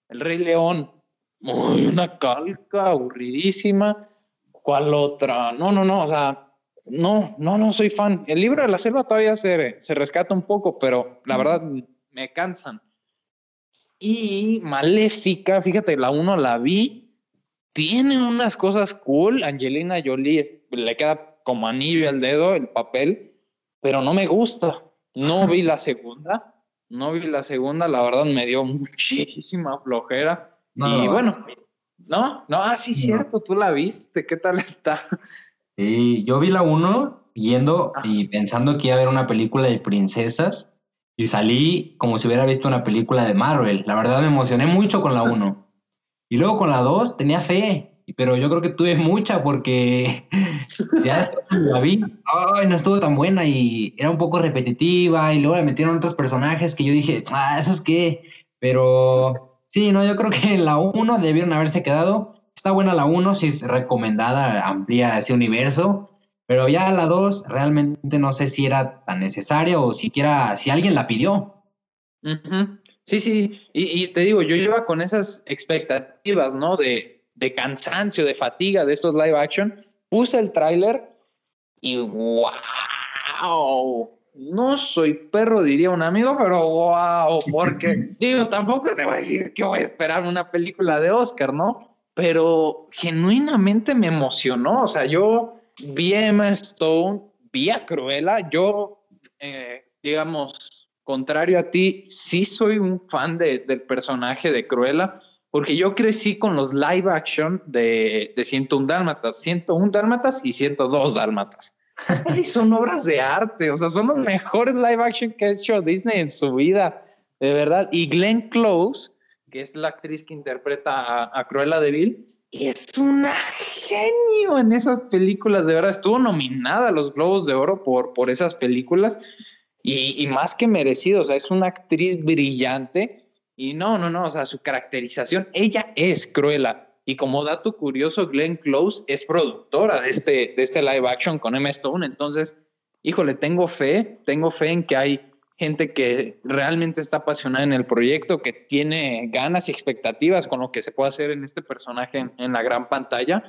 El Rey León, muy una calca aburridísima. ¿Cuál otra? No, no, no, o sea, no, no, no soy fan. El libro de la selva todavía se, se rescata un poco, pero la verdad me cansan. Y Maléfica, fíjate, la uno la vi, tiene unas cosas cool. Angelina Jolie le queda como anillo al dedo el papel, pero no me gusta. No vi la segunda, no vi la segunda, la verdad me dio <laughs> muchísima flojera. y bueno, no, no, ah, sí, cierto, tú la viste, ¿qué tal está? Sí, yo vi la uno yendo y pensando que iba a ver una película de princesas y salí como si hubiera visto una película de Marvel. La verdad me emocioné mucho con la uno. Y luego con la dos tenía fe, pero yo creo que tuve mucha porque <laughs> ya la vi, ay, no estuvo tan buena y era un poco repetitiva y luego le metieron otros personajes que yo dije, ah, eso es qué, pero Sí, no, yo creo que la 1 debieron haberse quedado. Está buena la 1, si es recomendada, amplía ese universo, pero ya la 2 realmente no sé si era tan necesaria o siquiera si alguien la pidió. Sí, sí, y, te digo, yo iba con esas expectativas, ¿no? De, de cansancio, de fatiga de estos live action. Puse el tráiler y wow, no soy perro, diría un amigo, pero wow, porque <laughs> digo, tampoco te voy a decir que voy a esperar una película de Oscar, ¿no? Pero genuinamente me emocionó. O sea, yo vi a Emma Stone, vi a Cruella, yo, eh, digamos, contrario a ti, sí soy un fan del personaje de Cruella, porque yo crecí con los live action de, de 101 Dálmatas, 101 Dálmatas y 102 Dálmatas son obras de arte, o sea, son los mejores live action que ha hecho Disney en su vida, de verdad. Y Glenn Close, que es la actriz que interpreta a, Cruella de Vil, es una genio en esas películas, de verdad. Estuvo nominada a los Globos de Oro por, por esas películas y, y más que merecido, o sea, es una actriz brillante. Y no, no, no, o sea, su caracterización, ella es Cruella. Y como dato curioso, Glenn Close es productora de este, de este live action con Emma Stone. Entonces, híjole, tengo fe, tengo fe en que hay gente que realmente está apasionada en el proyecto, que tiene ganas y expectativas con lo que se puede hacer en este personaje en, la gran pantalla.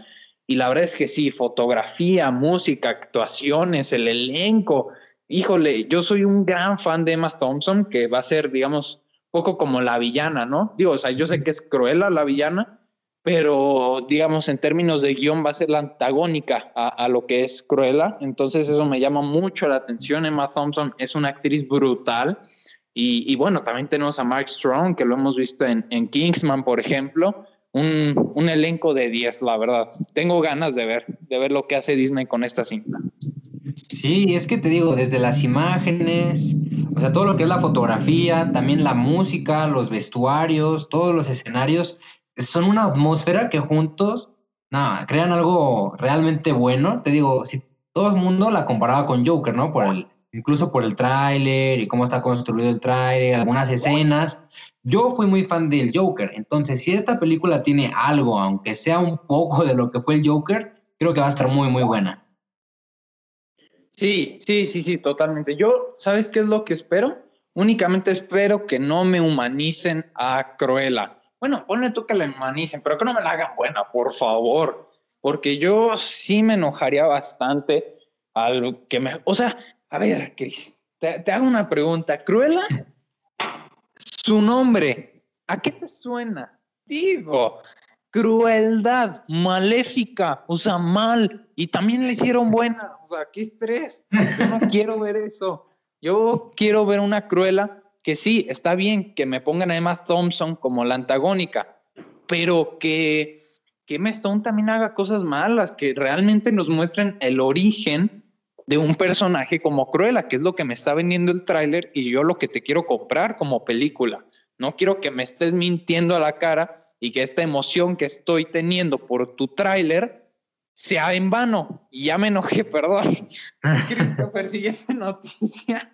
Y la verdad es que sí, fotografía, música, actuaciones, el elenco. Híjole, yo soy un gran fan de Emma Thompson, que va a ser, digamos, poco como la villana, ¿no? Digo, o sea, yo sé que es cruela la villana, pero digamos en términos de guion va a ser la antagónica a, lo que es Cruella, entonces eso me llama mucho la atención. Emma Thompson es una actriz brutal y, bueno, también tenemos a Mark Strong, que lo hemos visto en, Kingsman, por ejemplo, un, un, elenco de 10, la verdad. Tengo ganas de ver, de ver lo que hace Disney con esta cinta. Sí, es que te digo, desde las imágenes, o sea, todo lo que es la fotografía, también la música, los vestuarios, todos los escenarios, son una atmósfera que juntos, nada, crean algo realmente bueno. Te digo, si todo el mundo la comparaba con Joker, ¿no? Por el, incluso por el tráiler y cómo está construido el tráiler, algunas escenas. Yo fui muy fan del Joker, entonces si esta película tiene algo, aunque sea un poco de lo que fue el Joker, creo que va a estar muy, muy buena. Sí, sí, sí, sí, totalmente. Yo, ¿sabes qué es lo que espero? Únicamente espero que no me humanicen a Cruella. Bueno, ponle tú que la humanicen, pero que no me la hagan buena, por favor. Porque yo sí me enojaría bastante al que me. O sea, a ver, Cris, te, hago una pregunta. ¿Cruela? Su nombre, ¿a qué te suena? Digo, crueldad, maléfica, o sea, mal, y también le hicieron buena, o sea, qué estrés. Yo no quiero ver eso. Yo quiero ver una cruela que sí, está bien que me pongan a Emma Thompson como la antagónica, pero que, que Emma Stone también haga cosas malas, que realmente nos muestren el origen de un personaje como Cruella, que es lo que me está vendiendo el tráiler y yo lo que te quiero comprar como película. No quiero que me estés mintiendo a la cara y que esta emoción que estoy teniendo por tu tráiler sea en vano. Y ya me enojé, <laughs> perdón. Christopher, siguiente noticia.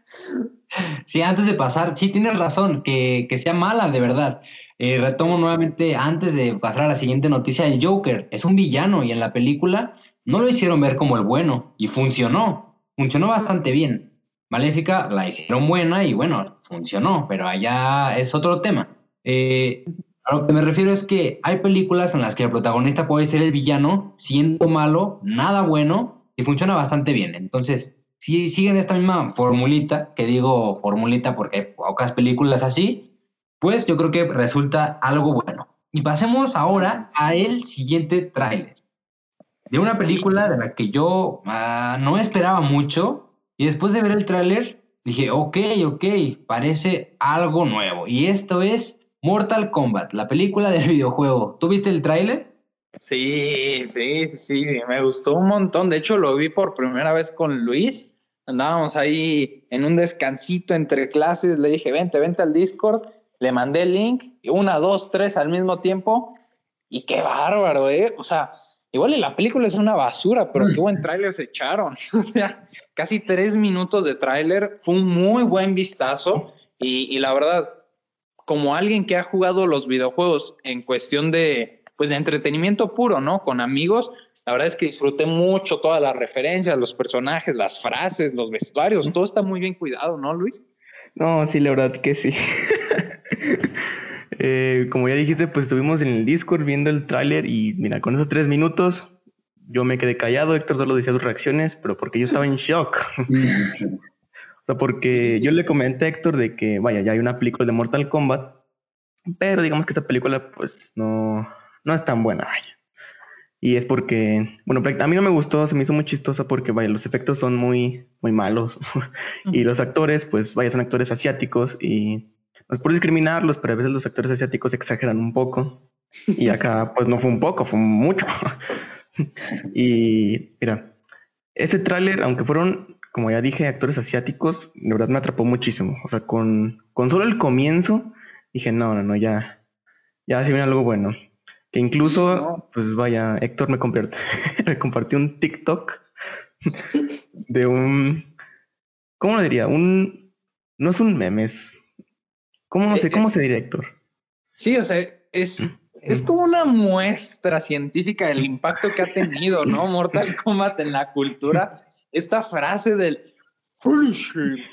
Sí, antes de pasar, sí tienes razón, que, que sea mala de verdad. Eh, retomo nuevamente, antes de pasar a la siguiente noticia, el Joker es un villano y en la película no lo hicieron ver como el bueno y funcionó, funcionó bastante bien. Maléfica la hicieron buena y bueno, funcionó, pero allá es otro tema. Eh, A lo que me refiero es que hay películas en las que el protagonista puede ser el villano, siendo malo, nada bueno, y funciona bastante bien. Entonces, si siguen esta misma formulita, que digo formulita porque pocas películas así, pues yo creo que resulta algo bueno. Y pasemos ahora a el siguiente tráiler. De una película de la que yo ah, no esperaba mucho, y después de ver el tráiler dije, ok, ok, parece algo nuevo. Y esto es Mortal Kombat, la película del <laughs> videojuego. ¿Tú viste el tráiler? Sí, sí, sí, me gustó un montón. De hecho, lo vi por primera vez con Luis. Andábamos ahí en un descansito entre clases. Le dije, vente, vente al Discord. Le mandé el link, una, dos, tres al mismo tiempo. Y qué bárbaro, ¿eh? O sea, igual la película es una basura, pero qué buen <laughs> tráiler se echaron. <laughs> o sea, casi tres minutos de tráiler. Fue un muy buen vistazo. Y, y la verdad, como alguien que ha jugado los videojuegos en cuestión de, pues de entretenimiento puro, ¿no? Con amigos, la verdad es que disfruté mucho todas las referencias, los personajes, las frases, los vestuarios, todo está muy bien cuidado, ¿no, Luis? No, sí, la verdad que sí. <laughs> eh, como ya dijiste, pues estuvimos en el Discord viendo el tráiler y mira, con esos tres minutos yo me quedé callado, Héctor solo decía sus reacciones, pero porque yo estaba en shock. <laughs> o sea, porque yo le comenté a Héctor de que, vaya, ya hay una película de Mortal Kombat, pero digamos que esta película pues no, no es tan buena, vaya. Y es porque, bueno, a mí no me gustó, se me hizo muy chistosa porque, vaya, los efectos son muy, muy malos. <laughs> y los actores, pues, vaya, son actores asiáticos y no es por discriminarlos, pero a veces los actores asiáticos exageran un poco. Y acá, <laughs> pues, no fue un poco, fue mucho. y, mira, este tráiler, aunque fueron, como ya dije, actores asiáticos, de verdad me atrapó muchísimo. O sea, con, con solo el comienzo, dije, no, no, no, ya, ya se viene algo bueno. Que incluso, pues vaya, Héctor me, <laughs> me compartió un TikTok de un, ¿cómo lo diría? Un, no es un memes. ¿Cómo no sé, cómo se diría Héctor? Sí, o sea, es, <clears throat> es como una muestra científica del impacto que ha tenido, ¿no? <laughs> Mortal Kombat en la cultura. Esta frase del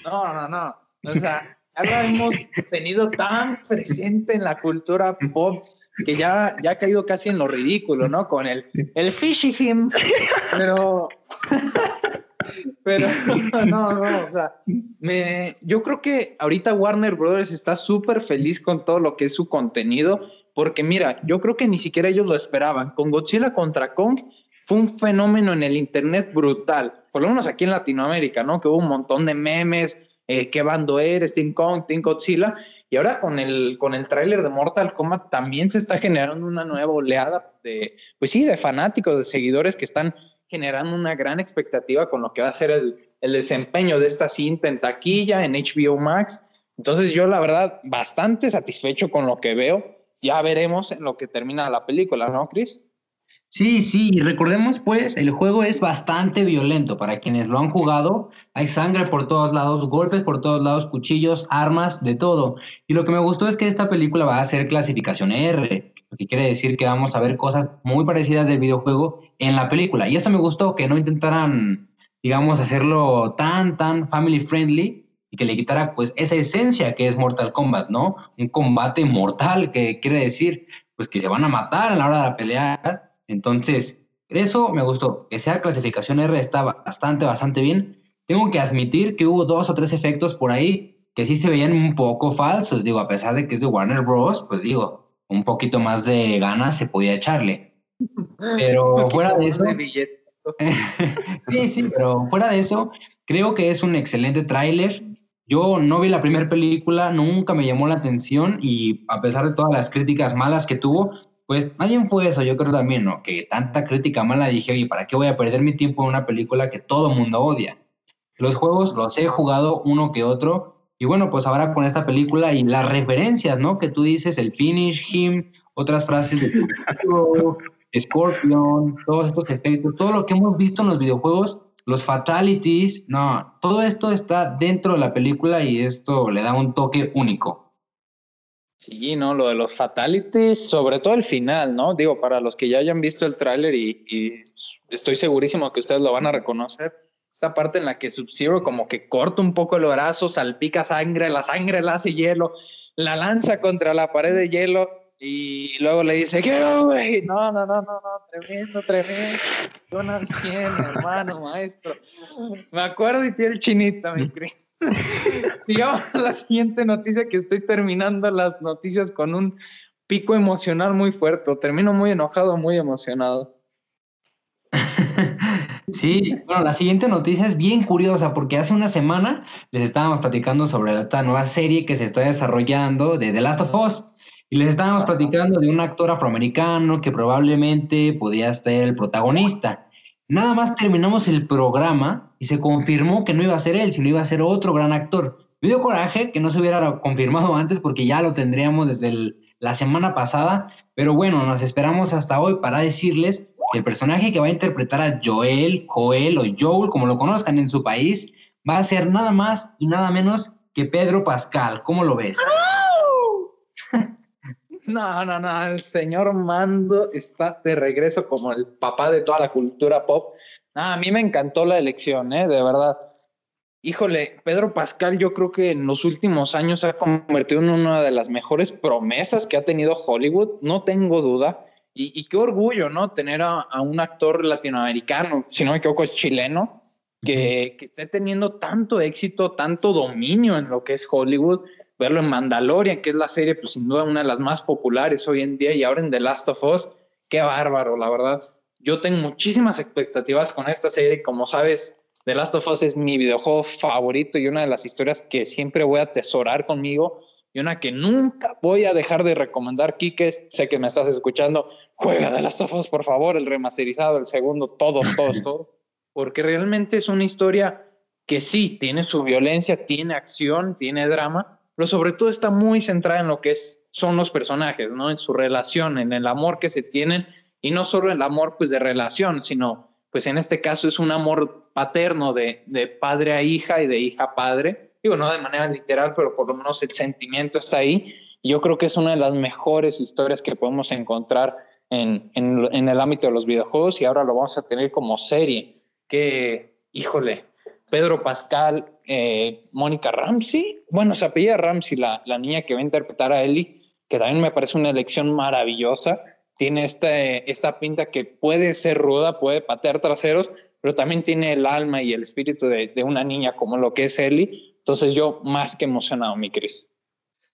no, no, no. O sea, ya la hemos tenido tan presente en la cultura pop que ya, ya ha caído casi en lo ridículo, ¿no? Con el, el fishy him, pero, <laughs> <laughs> pero <laughs> no, no, o sea, me, yo creo que ahorita Warner Brothers está súper feliz con todo lo que es su contenido, porque mira, yo creo que ni siquiera ellos lo esperaban. Con Godzilla contra Kong fue un fenómeno en el Internet brutal, por lo menos aquí en Latinoamérica, ¿no? Que hubo un montón de memes, eh, qué bando eres, Team Kong, Team Godzilla, y ahora con el, con el tráiler de Mortal Kombat también se está generando una nueva oleada de, pues sí, de fanáticos, de seguidores que están generando una gran expectativa con lo que va a ser el, desempeño de esta cinta en taquilla, en HBO Max. Entonces yo la verdad bastante satisfecho con lo que veo. Ya veremos en lo que termina la película, ¿no, Chris? Sí, sí, y recordemos pues, el juego es bastante violento para quienes lo han jugado. Hay sangre por todos lados, golpes por todos lados, cuchillos, armas, de todo. Y lo que me gustó es que esta película va a ser clasificación R, lo que quiere decir que vamos a ver cosas muy parecidas del videojuego en la película. Y eso me gustó, que no intentaran, digamos, hacerlo tan, tan family friendly y que le quitara pues esa esencia que es Mortal Kombat, ¿no? Un combate mortal que quiere decir pues que se van a matar a la hora de pelear entonces, eso me gustó. Que sea clasificación R está bastante, bastante bien. Tengo que admitir que hubo dos o tres efectos por ahí que sí se veían un poco falsos. Digo, a pesar de que es de Warner Bros., pues digo, un poquito más de ganas se podía echarle. Pero <laughs> fuera de eso. <laughs> sí, sí, pero fuera de eso, creo que es un excelente tráiler. Yo no vi la primera película, nunca me llamó la atención y a pesar de todas las críticas malas que tuvo, pues alguien fue eso, yo creo también, ¿no? Que tanta crítica mala dije, oye, ¿para qué voy a perder mi tiempo en una película que todo mundo odia? Los juegos los he jugado uno que otro, y bueno, pues ahora con esta película y las referencias, ¿no? Que tú dices, el finish him, otras frases de <laughs> Scorpion, todos estos efectos, todo lo que hemos visto en los videojuegos, los fatalities, no, todo esto está dentro de la película y esto le da un toque único. Sí, no, lo de los fatalities, sobre todo el final, ¿no? Digo, para los que ya hayan visto el tráiler y, estoy segurísimo que ustedes lo van a reconocer, esta parte en la que Sub-Zero como que corta un poco el brazo, salpica sangre, la sangre la hace hielo, la lanza contra la pared de hielo Y luego le dice, ¿qué? No, no, no, no, no, tremendo, tremendo. Jonas, ¿quién, hermano, maestro? Me acuerdo y piel chinita, mi Cris. <laughs> Digamos a la siguiente noticia que estoy terminando las noticias con un pico emocional muy fuerte. Termino muy enojado, muy emocionado. <laughs> Sí, bueno, la siguiente noticia es bien curiosa porque hace una semana les estábamos platicando sobre esta nueva serie que se está desarrollando de The Last of Us y les estábamos platicando de un actor afroamericano que probablemente podía ser el protagonista. Nada más terminamos el programa y se confirmó que no iba a ser él, sino iba a ser otro gran actor. Me dio coraje que no se hubiera confirmado antes porque ya lo tendríamos desde la semana pasada, pero bueno, nos esperamos hasta hoy para decirles el personaje que va a interpretar a Joel, Joel o Joel, como lo conozcan en su país, va a ser nada más y nada menos que Pedro Pascal. ¿Cómo lo ves? No, no, no, el señor Mando está de regreso como el papá de toda la cultura pop. a mí me encantó la elección, ¿eh? de verdad. Híjole, Pedro Pascal yo creo que en los últimos años se ha convertido en una de las mejores promesas que ha tenido Hollywood, no tengo duda. Y, qué orgullo, ¿no? Tener a, un actor latinoamericano, si no me equivoco, es chileno, que, que, esté teniendo tanto éxito, tanto dominio en lo que es Hollywood. Verlo en Mandalorian, que es la serie, pues sin duda una de las más populares hoy en día, y ahora en The Last of Us, qué bárbaro, la verdad. Yo tengo muchísimas expectativas con esta serie. Como sabes, The Last of Us es mi videojuego favorito y una de las historias que siempre voy a atesorar conmigo y una que nunca voy a dejar de recomendar, Kike, sé que me estás escuchando, juega de las of por favor, el remasterizado, el segundo, todos, <laughs> todos, todos, porque realmente es una historia que sí, tiene su violencia, tiene acción, tiene drama, pero sobre todo está muy centrada en lo que es, son los personajes, ¿no? En su relación, en el amor que se tienen, y no solo el amor pues de relación, sino pues en este caso es un amor paterno de, de padre a hija y de hija a padre, digo, no de manera literal, pero por lo menos el sentimiento está ahí. Y yo creo que es una de las mejores historias que podemos encontrar en, en, el ámbito de los videojuegos y ahora lo vamos a tener como serie. Que, híjole, Pedro Pascal, eh, Mónica Ramsey, bueno, se apellida Ramsey, la, la niña que va a interpretar a Ellie, que también me parece una elección maravillosa tiene este, esta pinta que puede ser ruda, puede patear traseros, pero también tiene el alma y el espíritu de, de, una niña como lo que es Ellie. Entonces yo más que emocionado, mi Cris.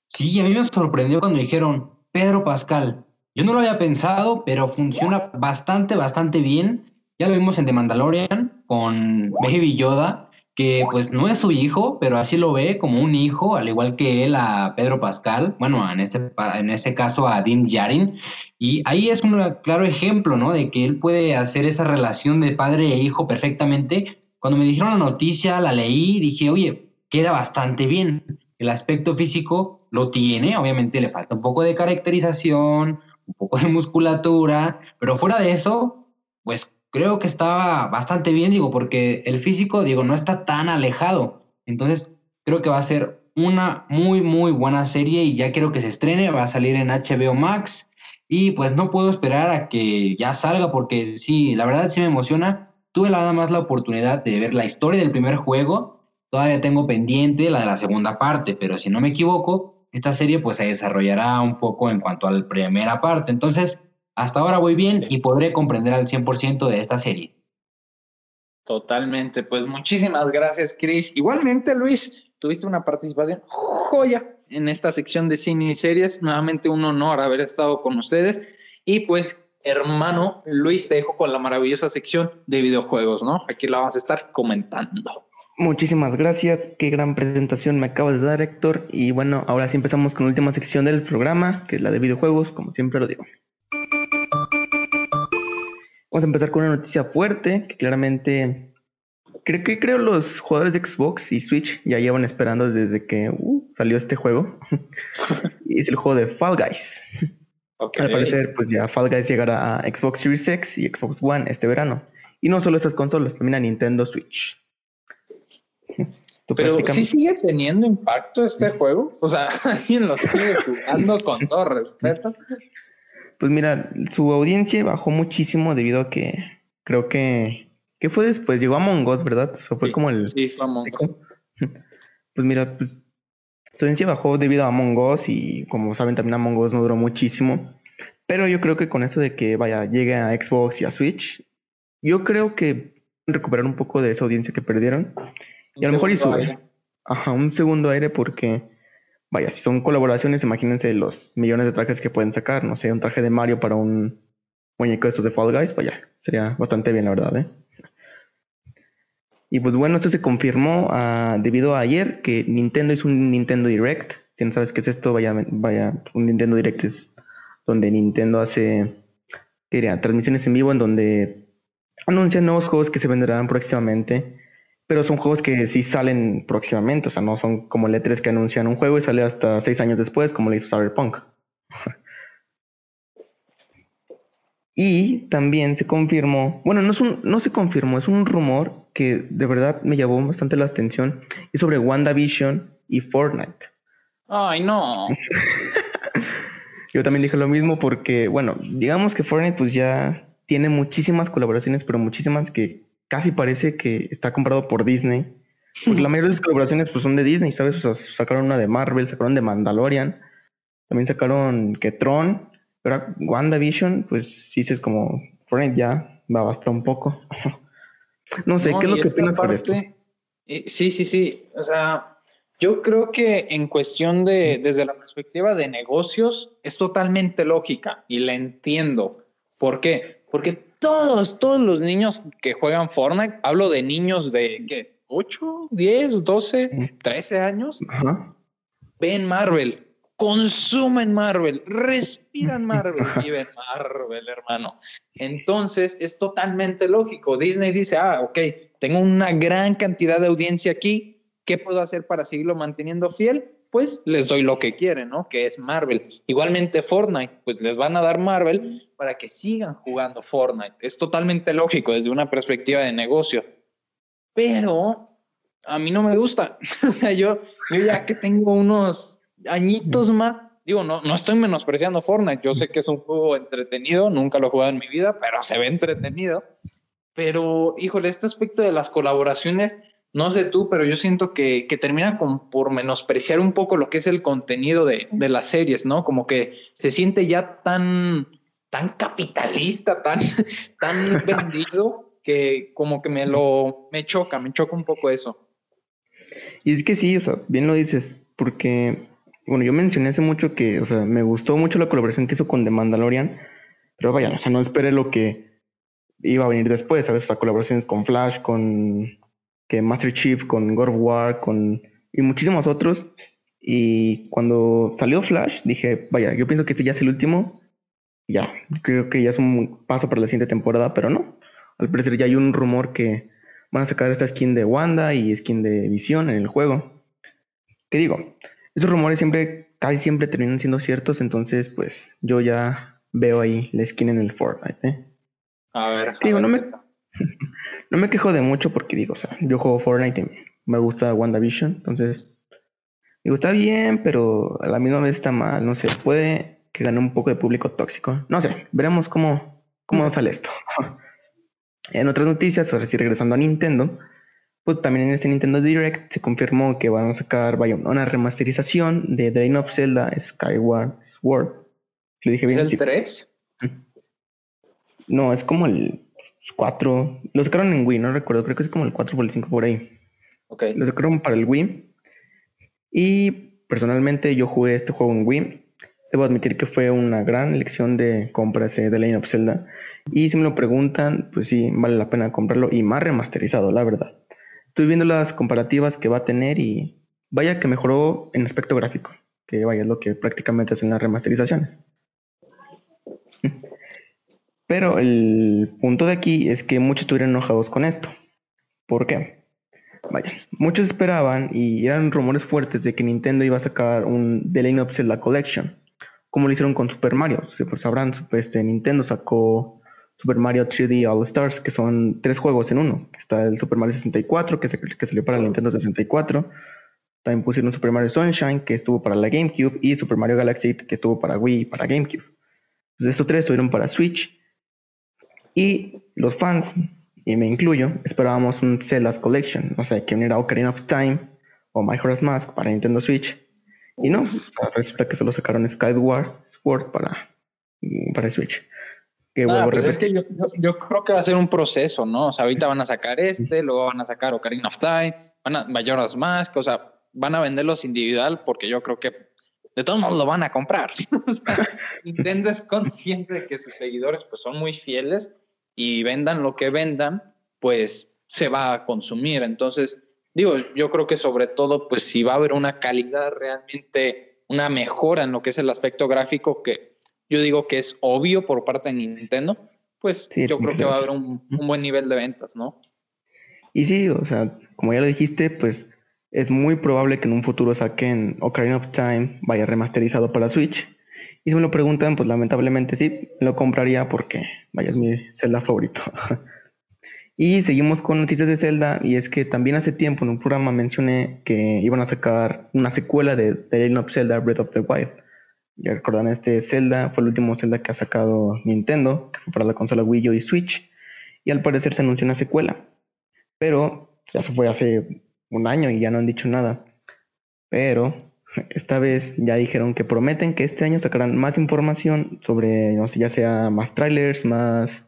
Sí, a mí me sorprendió cuando dijeron Pedro Pascal. Yo no lo había pensado, pero funciona bastante, bastante bien. Ya lo vimos en The Mandalorian con Baby Yoda, que pues no es su hijo, pero así lo ve como un hijo, al igual que él a Pedro Pascal, bueno, en este, en este caso a Dean Yarin, y ahí es un claro ejemplo, ¿no? De que él puede hacer esa relación de padre e hijo perfectamente. Cuando me dijeron la noticia, la leí, dije, oye, queda bastante bien. El aspecto físico lo tiene, obviamente le falta un poco de caracterización, un poco de musculatura, pero fuera de eso, pues creo que estaba bastante bien, digo, porque el físico, digo, no está tan alejado. Entonces, creo que va a ser una muy, muy buena serie y ya quiero que se estrene, va a salir en HBO Max y pues no puedo esperar a que ya salga porque sí, la verdad sí me emociona. Tuve nada más la oportunidad de ver la historia del primer juego Todavía tengo pendiente la de la segunda parte, pero si no me equivoco, esta serie pues se desarrollará un poco en cuanto a la primera parte. Entonces, hasta ahora voy bien y podré comprender al 100% de esta serie. Totalmente, pues muchísimas gracias, Chris. Igualmente, Luis, tuviste una participación joya en esta sección de cine y series. Nuevamente un honor haber estado con ustedes. Y pues, hermano Luis, te dejo con la maravillosa sección de videojuegos, ¿no? Aquí la vamos a estar comentando. Muchísimas gracias, qué gran presentación me acabas de dar Héctor y bueno, ahora sí empezamos con la última sección del programa, que es la de videojuegos, como siempre lo digo. Vamos a empezar con una noticia fuerte, que claramente creo que creo los jugadores de Xbox y Switch ya llevan esperando desde que uh, salió este juego. <laughs> es el juego de Fall Guys. Al parecer, pues ya Fall Guys llegará a Xbox Series X y Xbox One este verano. Y no solo estas consolas, también a Nintendo Switch. <laughs> Pero sí sigue teniendo impacto este juego. O sea, <laughs> alguien lo sigue jugando con todo respeto. Pues mira, su audiencia bajó muchísimo debido a que creo que. ¿Qué fue después? Llegó Among Us, ¿verdad? Eso fue como el. Sí, fue Among Us. <laughs> Pues mira, pues, Su audiencia bajó debido a Among Us y como saben también Among Us no duró muchísimo. Pero yo creo que con eso de que vaya, llegue a Xbox y a Switch, yo creo que recuperar un poco de esa audiencia que perdieron. Y a lo mejor y sube. Ajá, un segundo aire porque, vaya, si son colaboraciones, imagínense los millones de trajes que pueden sacar. No sé, un traje de Mario para un muñeco de estos de Fall Guys, vaya, sería bastante bien, la verdad, ¿eh? Y pues bueno, esto se confirmó uh, debido a ayer que Nintendo hizo un Nintendo Direct. Si no sabes qué es esto, vaya, vaya, un Nintendo Direct es donde Nintendo hace diría, transmisiones en vivo en donde anuncian nuevos juegos que se venderán próximamente. Pero son juegos que sí salen próximamente, o sea, no son como letras que anuncian un juego y sale hasta seis años después, como le hizo Cyberpunk. <laughs> Y también se confirmó, bueno, no, es un, no se confirmó, es un rumor que de verdad me llamó bastante la atención. Es sobre WandaVision y Fortnite. Ay, no. <laughs> Yo también dije lo mismo porque, bueno, digamos que Fortnite pues ya tiene muchísimas colaboraciones, pero muchísimas que casi parece que está comprado por Disney. Porque la <laughs> mayoría de las colaboraciones pues son de Disney, ¿sabes? O sea, sacaron una de Marvel, sacaron de Mandalorian, también sacaron que Tron, pero WandaVision, pues sí, es como Fortnite ya va a bastar un poco. <laughs> no sé, ¿qué es lo que opinas sobre esto? Eh, sí, sí, sí. O sea, yo creo que en cuestión de, desde la perspectiva de negocios, es totalmente lógica y la entiendo. ¿Por qué? Porque todos, todos los niños que juegan Fortnite, hablo de niños de ¿qué? 8, 10, 12, 13 años, ven Marvel consumen Marvel, respiran Marvel, viven Marvel, hermano. Entonces es totalmente lógico. Disney dice, ah, ok, tengo una gran cantidad de audiencia aquí, ¿qué puedo hacer para seguirlo manteniendo fiel? Pues les doy lo que quieren, ¿no? Que es Marvel. Igualmente Fortnite, pues les van a dar Marvel para que sigan jugando Fortnite. Es totalmente lógico desde una perspectiva de negocio. Pero a mí no me gusta. <laughs> o sea, yo, yo ya que tengo unos añitos más. Digo, no, no estoy menospreciando Fortnite. Yo sé que es un juego entretenido, nunca lo he jugado en mi vida, pero se ve entretenido. Pero, híjole, este aspecto de las colaboraciones, no sé tú, pero yo siento que, que termina con, por menospreciar un poco lo que es el contenido de, de las series, ¿no? Como que se siente ya tan, tan capitalista, tan, <laughs> tan vendido, que como que me lo, me choca, me choca un poco eso. Y es que sí, o sea, bien lo dices, porque bueno, yo mencioné hace mucho que, o sea, me gustó mucho la colaboración que hizo con The Mandalorian, pero vaya, o sea, no esperé lo que iba a venir después, ¿sabes? O sea, colaboraciones con Flash, con que Master Chief, con God of War, con y muchísimos otros. Y cuando salió Flash, dije, vaya, yo pienso que este ya es el último. Ya, creo que ya es un paso para la siguiente temporada, pero no. Al parecer ya hay un rumor que van a sacar esta skin de Wanda y skin de Visión en el juego. ¿Qué digo? Esos rumores siempre, casi siempre terminan siendo ciertos, entonces pues yo ya veo ahí la skin en el Fortnite. ¿eh? A ver. Digo, no, me, <laughs> no me quejo de mucho porque digo, o sea, yo juego Fortnite y me gusta WandaVision, entonces digo, está bien, pero a la misma vez está mal, no sé, puede que gane un poco de público tóxico. No sé, veremos cómo, cómo sale esto. <laughs> en otras noticias, ahora sí regresando a Nintendo, pues también en este Nintendo Direct se confirmó que van a sacar vaya, una remasterización de The Legend of Zelda Skyward Sword. ¿Lo dije bien? ¿Es el 3? No, es como el 4. Lo sacaron en Wii, no recuerdo. Creo que es como el 4 o el 5 por ahí. Ok. Lo sacaron para el Wii. Y personalmente yo jugué este juego en Wii. Debo admitir que fue una gran elección de compras de Legend of Zelda. Y si me lo preguntan, pues sí, vale la pena comprarlo. Y más remasterizado, la verdad. Estoy viendo las comparativas que va a tener y vaya que mejoró en aspecto gráfico, que vaya es lo que prácticamente hacen las remasterizaciones. Pero el punto de aquí es que muchos estuvieron enojados con esto. ¿Por qué? Vaya, muchos esperaban y eran rumores fuertes de que Nintendo iba a sacar un The Legend of Zelda Collection, como lo hicieron con Super Mario. Si por sabrán, este, Nintendo sacó Super Mario 3D All Stars, que son tres juegos en uno. Está el Super Mario 64, que, que salió para el Nintendo 64. También pusieron Super Mario Sunshine, que estuvo para la GameCube, y Super Mario Galaxy, que estuvo para Wii y para GameCube. Entonces, estos tres estuvieron para Switch. Y los fans, y me incluyo, esperábamos un Zelda's Collection, o sea, que uniera Ocarina of Time o My Mask para Nintendo Switch. Y no, resulta que solo sacaron Skyward Sword para, para Switch. Que ah, pues es que yo, yo, creo que va a ser un proceso, ¿no? O sea, ahorita van a sacar este, luego van a sacar Ocarina of Time, van a Majora's Mask, o sea, van a venderlos individual porque yo creo que de todos modos lo van a comprar. <laughs> Nintendo es consciente de que sus seguidores pues son muy fieles y vendan lo que vendan, pues se va a consumir. Entonces, digo, yo creo que sobre todo, pues si va a haber una calidad realmente, una mejora en lo que es el aspecto gráfico, que yo digo que es obvio por parte de Nintendo, pues yo creo que va a haber un, un, buen nivel de ventas, ¿no? Y sí, o sea, como ya lo dijiste, pues es muy probable que en un futuro saquen Ocarina of Time vaya remasterizado para Switch. Y si me lo preguntan, pues lamentablemente sí, lo compraría porque vaya es mi Zelda favorito. <laughs> y seguimos con noticias de Zelda y es que también hace tiempo en un programa mencioné que iban a sacar una secuela de The Legend of Zelda Breath of the Wild. Ya recordan, este Zelda fue el último Zelda que ha sacado Nintendo, que fue para la consola Wii U y Switch, y al parecer se anunció una secuela. Pero ya se fue hace un año y ya no han dicho nada. Pero esta vez ya dijeron que prometen que este año sacarán más información sobre, no sé, ya sea más trailers, más,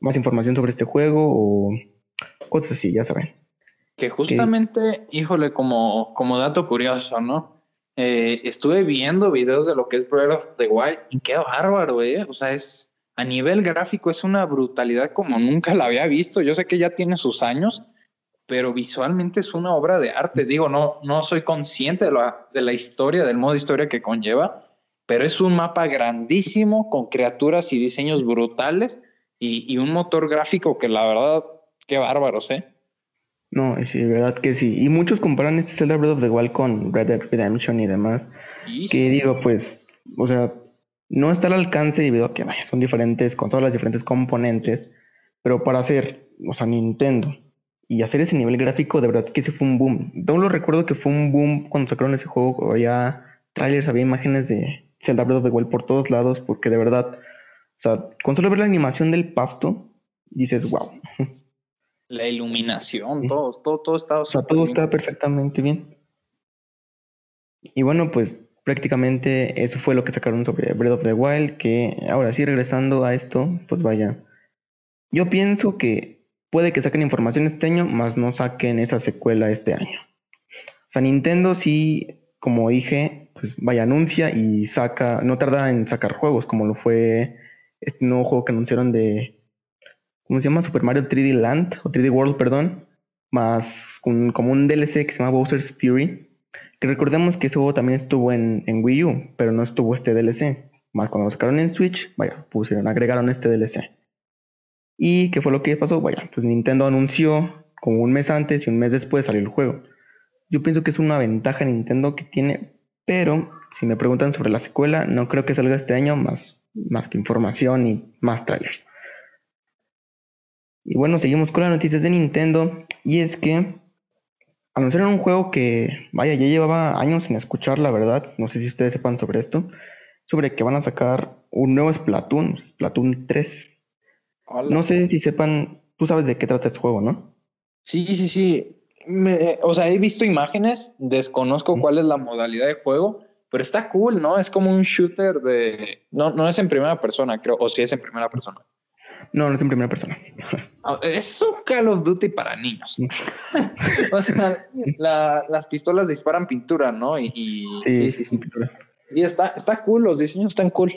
más información sobre este juego o cosas así, ya saben. Que justamente, híjole, como, como dato curioso, ¿no? Eh, estuve viendo videos de lo que es Breath of the Wild y qué bárbaro, ¿eh? O sea, es a nivel gráfico es una brutalidad como nunca la había visto. Yo sé que ya tiene sus años, pero visualmente es una obra de arte. Digo, no, no soy consciente de la, de la historia, del modo historia que conlleva, pero es un mapa grandísimo con criaturas y diseños brutales y, y un motor gráfico que la verdad, qué bárbaros, ¿eh? No, sí, verdad que sí. Y muchos comparan este Zelda Breath of the Wild con Red Dead Redemption y demás. Que digo, pues, o sea, no está al alcance debido a que vaya, son diferentes con todas las diferentes componentes, pero para hacer, o sea, Nintendo y hacer ese nivel gráfico, de verdad que ese fue un boom. Yo lo recuerdo que fue un boom cuando sacaron ese juego, había trailers, había imágenes de Zelda Breath of the Wild por todos lados, porque de verdad, o sea, con solo ver la animación del pasto, dices, wow. La iluminación, todo, todo, todo estaba o sea, todo está perfectamente bien. Y bueno, pues prácticamente eso fue lo que sacaron sobre Breath of the Wild, que ahora sí, regresando a esto, pues vaya. Yo pienso que Puede que saquen información este año, más no saquen esa secuela este año. O sea, Nintendo sí, como dije, pues vaya, anuncia y saca, no tarda en sacar juegos, como lo fue este nuevo juego que anunciaron de, ¿cómo se llama? Super Mario 3D Land, o 3D World, perdón, más como un DLC que se llama Bowser's Fury. Que recordemos que ese juego también estuvo en Wii U, pero no estuvo este DLC. Más cuando lo sacaron en Switch, vaya, pusieron, agregaron este DLC. ¿Y qué fue lo que pasó? Vaya, pues Nintendo anunció como un mes antes y un mes después salió el juego. Yo pienso que es una ventaja Nintendo que tiene, pero si me preguntan sobre la secuela, no creo que salga este año más, más que información y más trailers. Y bueno, seguimos con las noticias de Nintendo y es que anunciaron un juego que, vaya, ya llevaba años sin escuchar, la verdad. No sé si ustedes sepan sobre esto. Sobre que van a sacar un nuevo Splatoon, Splatoon 3. No sé si sepan, tú sabes de qué trata este juego, ¿no? Sí, sí, sí. o sea, he visto imágenes, desconozco cuál es la modalidad de juego, pero está cool, ¿no? Es como un shooter de... No, no es en primera persona, creo, o si sí es en primera persona. No, no es en primera persona. <laughs> Ah, es un Call of Duty para niños. <laughs> o sea, las pistolas disparan pintura, ¿no? Y, sí, sí, sí. Pintura. Y está, está cool, los diseños están cool.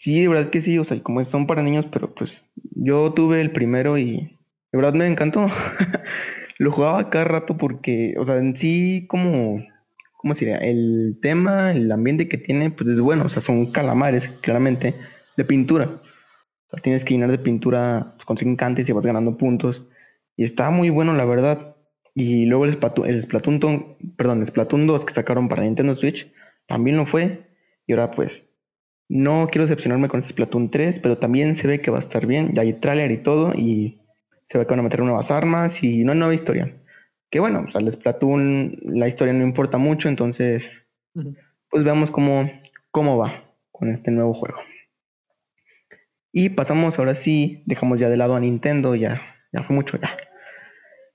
Sí, de verdad que sí, o sea, como son para niños, pero pues yo tuve el primero y de verdad me encantó. <laughs> Lo jugaba cada rato porque, o sea, en sí como, ¿cómo sería? El tema, el ambiente que tiene, pues es bueno, o sea, son calamares, claramente, de pintura. O sea, tienes que llenar de pintura pues, con trincantes y vas ganando puntos. Y está muy bueno, la verdad. Y luego el Splatoon, el Splatoon, perdón, el Splatoon 2 que sacaron para Nintendo Switch, también lo fue. Y ahora pues no quiero decepcionarme con este Splatoon 3, pero también se ve que va a estar bien. Ya hay trailer y todo, y se ve que van a meter nuevas armas y no nueva historia. Que bueno, pues al Splatoon la historia no importa mucho, entonces pues veamos cómo, cómo va con este nuevo juego. Y pasamos ahora sí, dejamos ya de lado a Nintendo, ya, ya fue mucho ya.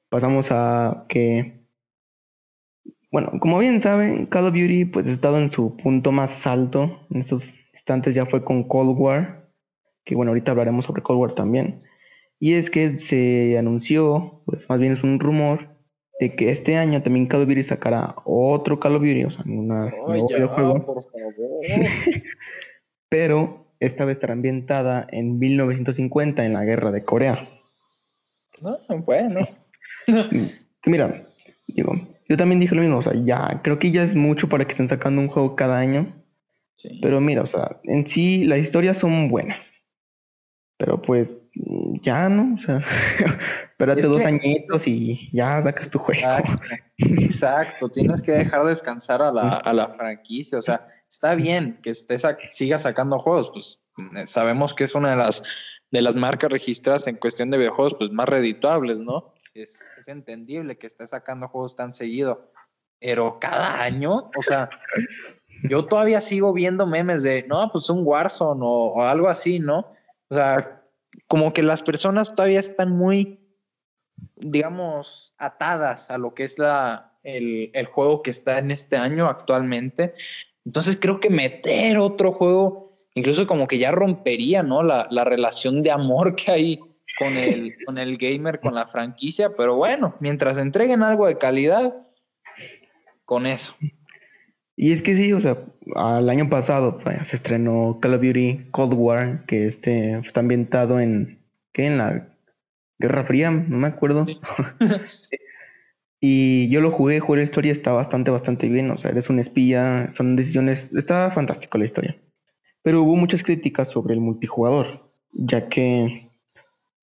Pasamos a que Bueno, como bien saben, Call of Duty pues ha estado en su punto más alto. En estos instantes ya fue con Cold War, que bueno, ahorita hablaremos sobre Cold War también. Y es que se anunció, pues más bien es un rumor, de que este año también Call of Duty sacará otro Call of Duty, o sea, una, nuevo videojuego. <laughs> Pero esta vez estará ambientada en 1950, en la guerra de Corea. No, bueno. <laughs> Mira, digo, yo también dije lo mismo, o sea, ya, creo que ya es mucho para que estén sacando un juego cada año. Pero mira, o sea, en sí las historias son buenas. Pero pues ya, ¿no? O sea, <laughs> espérate dos añitos y ya sacas tu juego. Exacto, tienes que dejar descansar a la, a la franquicia. O sea, está bien que estés siga sacando juegos, pues eh, sabemos que es una de las, de las marcas registradas en cuestión de videojuegos pues, más redituables, ¿no? Es, es entendible que esté sacando juegos tan seguido, pero cada año, o sea, yo todavía sigo viendo memes de, no, pues un Warzone o algo así, ¿no? O sea, como que las personas todavía están muy, digamos, atadas a lo que es la, el, el juego que está en este año actualmente. Entonces creo que meter otro juego, incluso como que ya rompería, ¿no? La, la relación de amor que hay con el, con el gamer, con la franquicia, pero bueno, mientras entreguen algo de calidad, con eso. Y es que sí, o sea, al año pasado pues, se estrenó Call of Duty Cold War, que este está ambientado en, ¿qué? En la Guerra Fría, no me acuerdo. <laughs> y yo lo jugué, jugué la historia, está bastante, bastante bien, o sea, eres un espía, son decisiones, está fantástico la historia. Pero hubo muchas críticas sobre el multijugador, ya que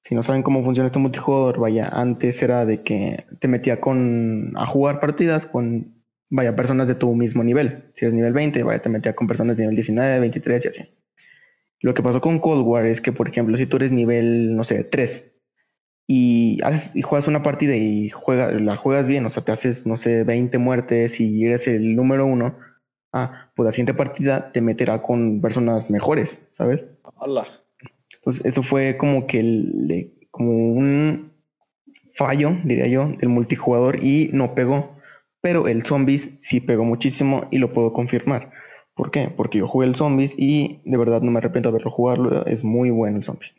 si no saben cómo funciona este multijugador, vaya, antes era de que te metía con a jugar partidas con vaya, personas de tu mismo nivel. Si eres nivel 20, vaya, te metía con personas de nivel 19, 23 y así. Lo que pasó con Cold War es que, por ejemplo, si tú eres nivel, no sé, 3 y, haces, y juegas una partida y juega, la juegas bien, o sea, te haces, no sé, 20 muertes y eres el número uno, ah, pues la siguiente partida te meterá con personas mejores, ¿sabes? Hola. Entonces, eso fue como que el, como un fallo, diría yo, del multijugador y no pegó. Pero el Zombies sí pegó muchísimo y lo puedo confirmar. ¿Por qué? Porque yo jugué el Zombies y de verdad no me arrepiento de haberlo jugado. Es muy bueno el Zombies.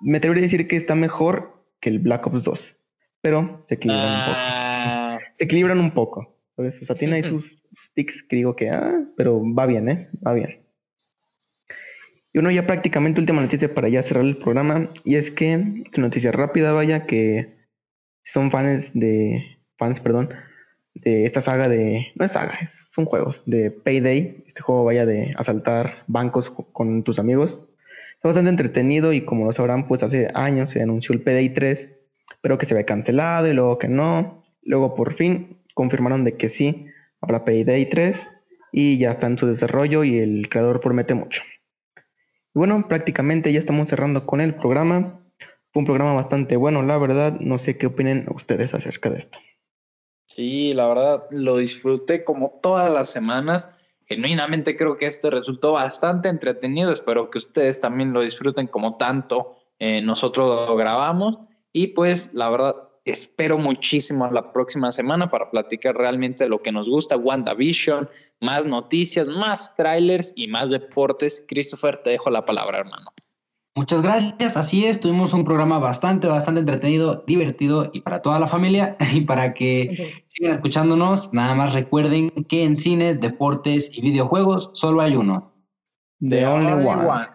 me atrevería a decir que está mejor que el Black Ops 2. Pero se equilibran un poco. Ah. Se equilibran un poco. O sea, tiene ahí <laughs> sus, tics que digo que, ah, pero va bien, ¿eh? Va bien. Y uno ya prácticamente última noticia para ya cerrar el programa. Y es que, noticia rápida, vaya, que son fans de, fans, perdón, de esta saga de, no es saga, son juegos de Payday, este juego vaya de asaltar bancos con tus amigos. Está bastante entretenido y como lo sabrán, pues hace años se anunció el Payday 3, pero que se había cancelado y luego que no. Luego por fin confirmaron de que sí, habrá Payday 3 y ya está en su desarrollo y el creador promete mucho. Y bueno, prácticamente ya estamos cerrando con el programa. Fue un programa bastante bueno, la verdad. No sé qué opinen ustedes acerca de esto. Sí, la verdad lo disfruté como todas las semanas. Genuinamente creo que este resultó bastante entretenido. Espero que ustedes también lo disfruten como tanto eh, nosotros lo grabamos. Y pues la verdad espero muchísimo la próxima semana para platicar realmente lo que nos gusta, WandaVision, más noticias, más trailers y más deportes. Christopher, te dejo la palabra, hermano. Muchas gracias, así es, tuvimos un programa bastante, bastante entretenido, divertido y para toda la familia <laughs> y para que sigan escuchándonos, nada más recuerden que en cine, deportes y videojuegos solo hay uno. The, only, one.